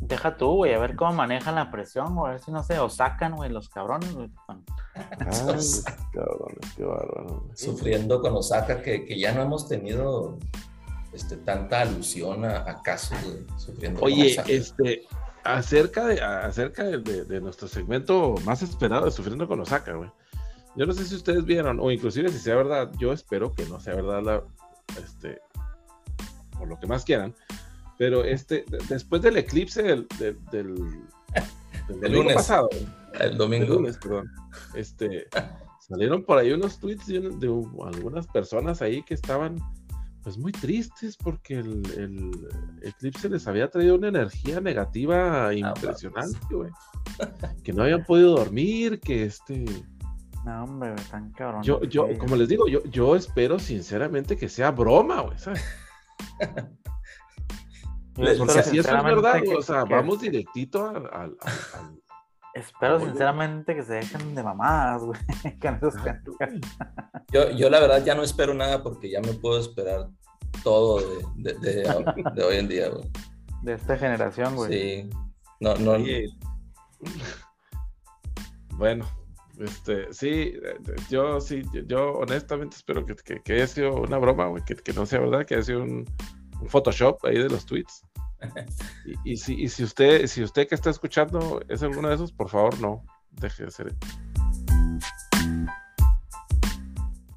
Deja tú, güey, a ver cómo manejan la presión, o a ver si no sé, o sacan, güey, los cabrones, güey. <laughs> cabrones, qué bárbaro. Sufriendo con Osaka, que, que ya no hemos tenido este, tanta alusión a, casos de sufriendo Oye, este, acerca de, acerca de, nuestro segmento más esperado de Sufriendo con Osaka, güey. Yo no sé si ustedes vieron, o inclusive si sea verdad, yo espero que no sea verdad la, este, por lo que más quieran, Pero este, después del eclipse del, del, del, lunes pasado, el domingo, lunes, perdón, este, salieron por ahí unos tweets de, algunas personas ahí que estaban pues muy tristes porque el, el, eclipse les había traído una energía negativa ah, impresionante, güey. que no habían podido dormir, que este no, hombre, tan cabrón. Yo, yo, como les digo, yo, yo espero sinceramente que sea broma, güey, ¿sabes? <laughs> Porque si eso es verdad, o sea, vamos directito al, Espero sinceramente que se dejen de mamadas, güey. <laughs> yo, yo la verdad ya no espero nada porque ya me puedo esperar todo de, de, hoy en día, güey. De esta generación, güey. Sí. No, no. Bueno, este, sí, yo sí, yo honestamente espero que, que, haya sido una broma, güey, que, que, no sea verdad, que haya sido un, Photoshop ahí de los tweets. <laughs> Y, y, si, y si usted, si usted que está escuchando es alguno de esos, por favor, no, deje de ser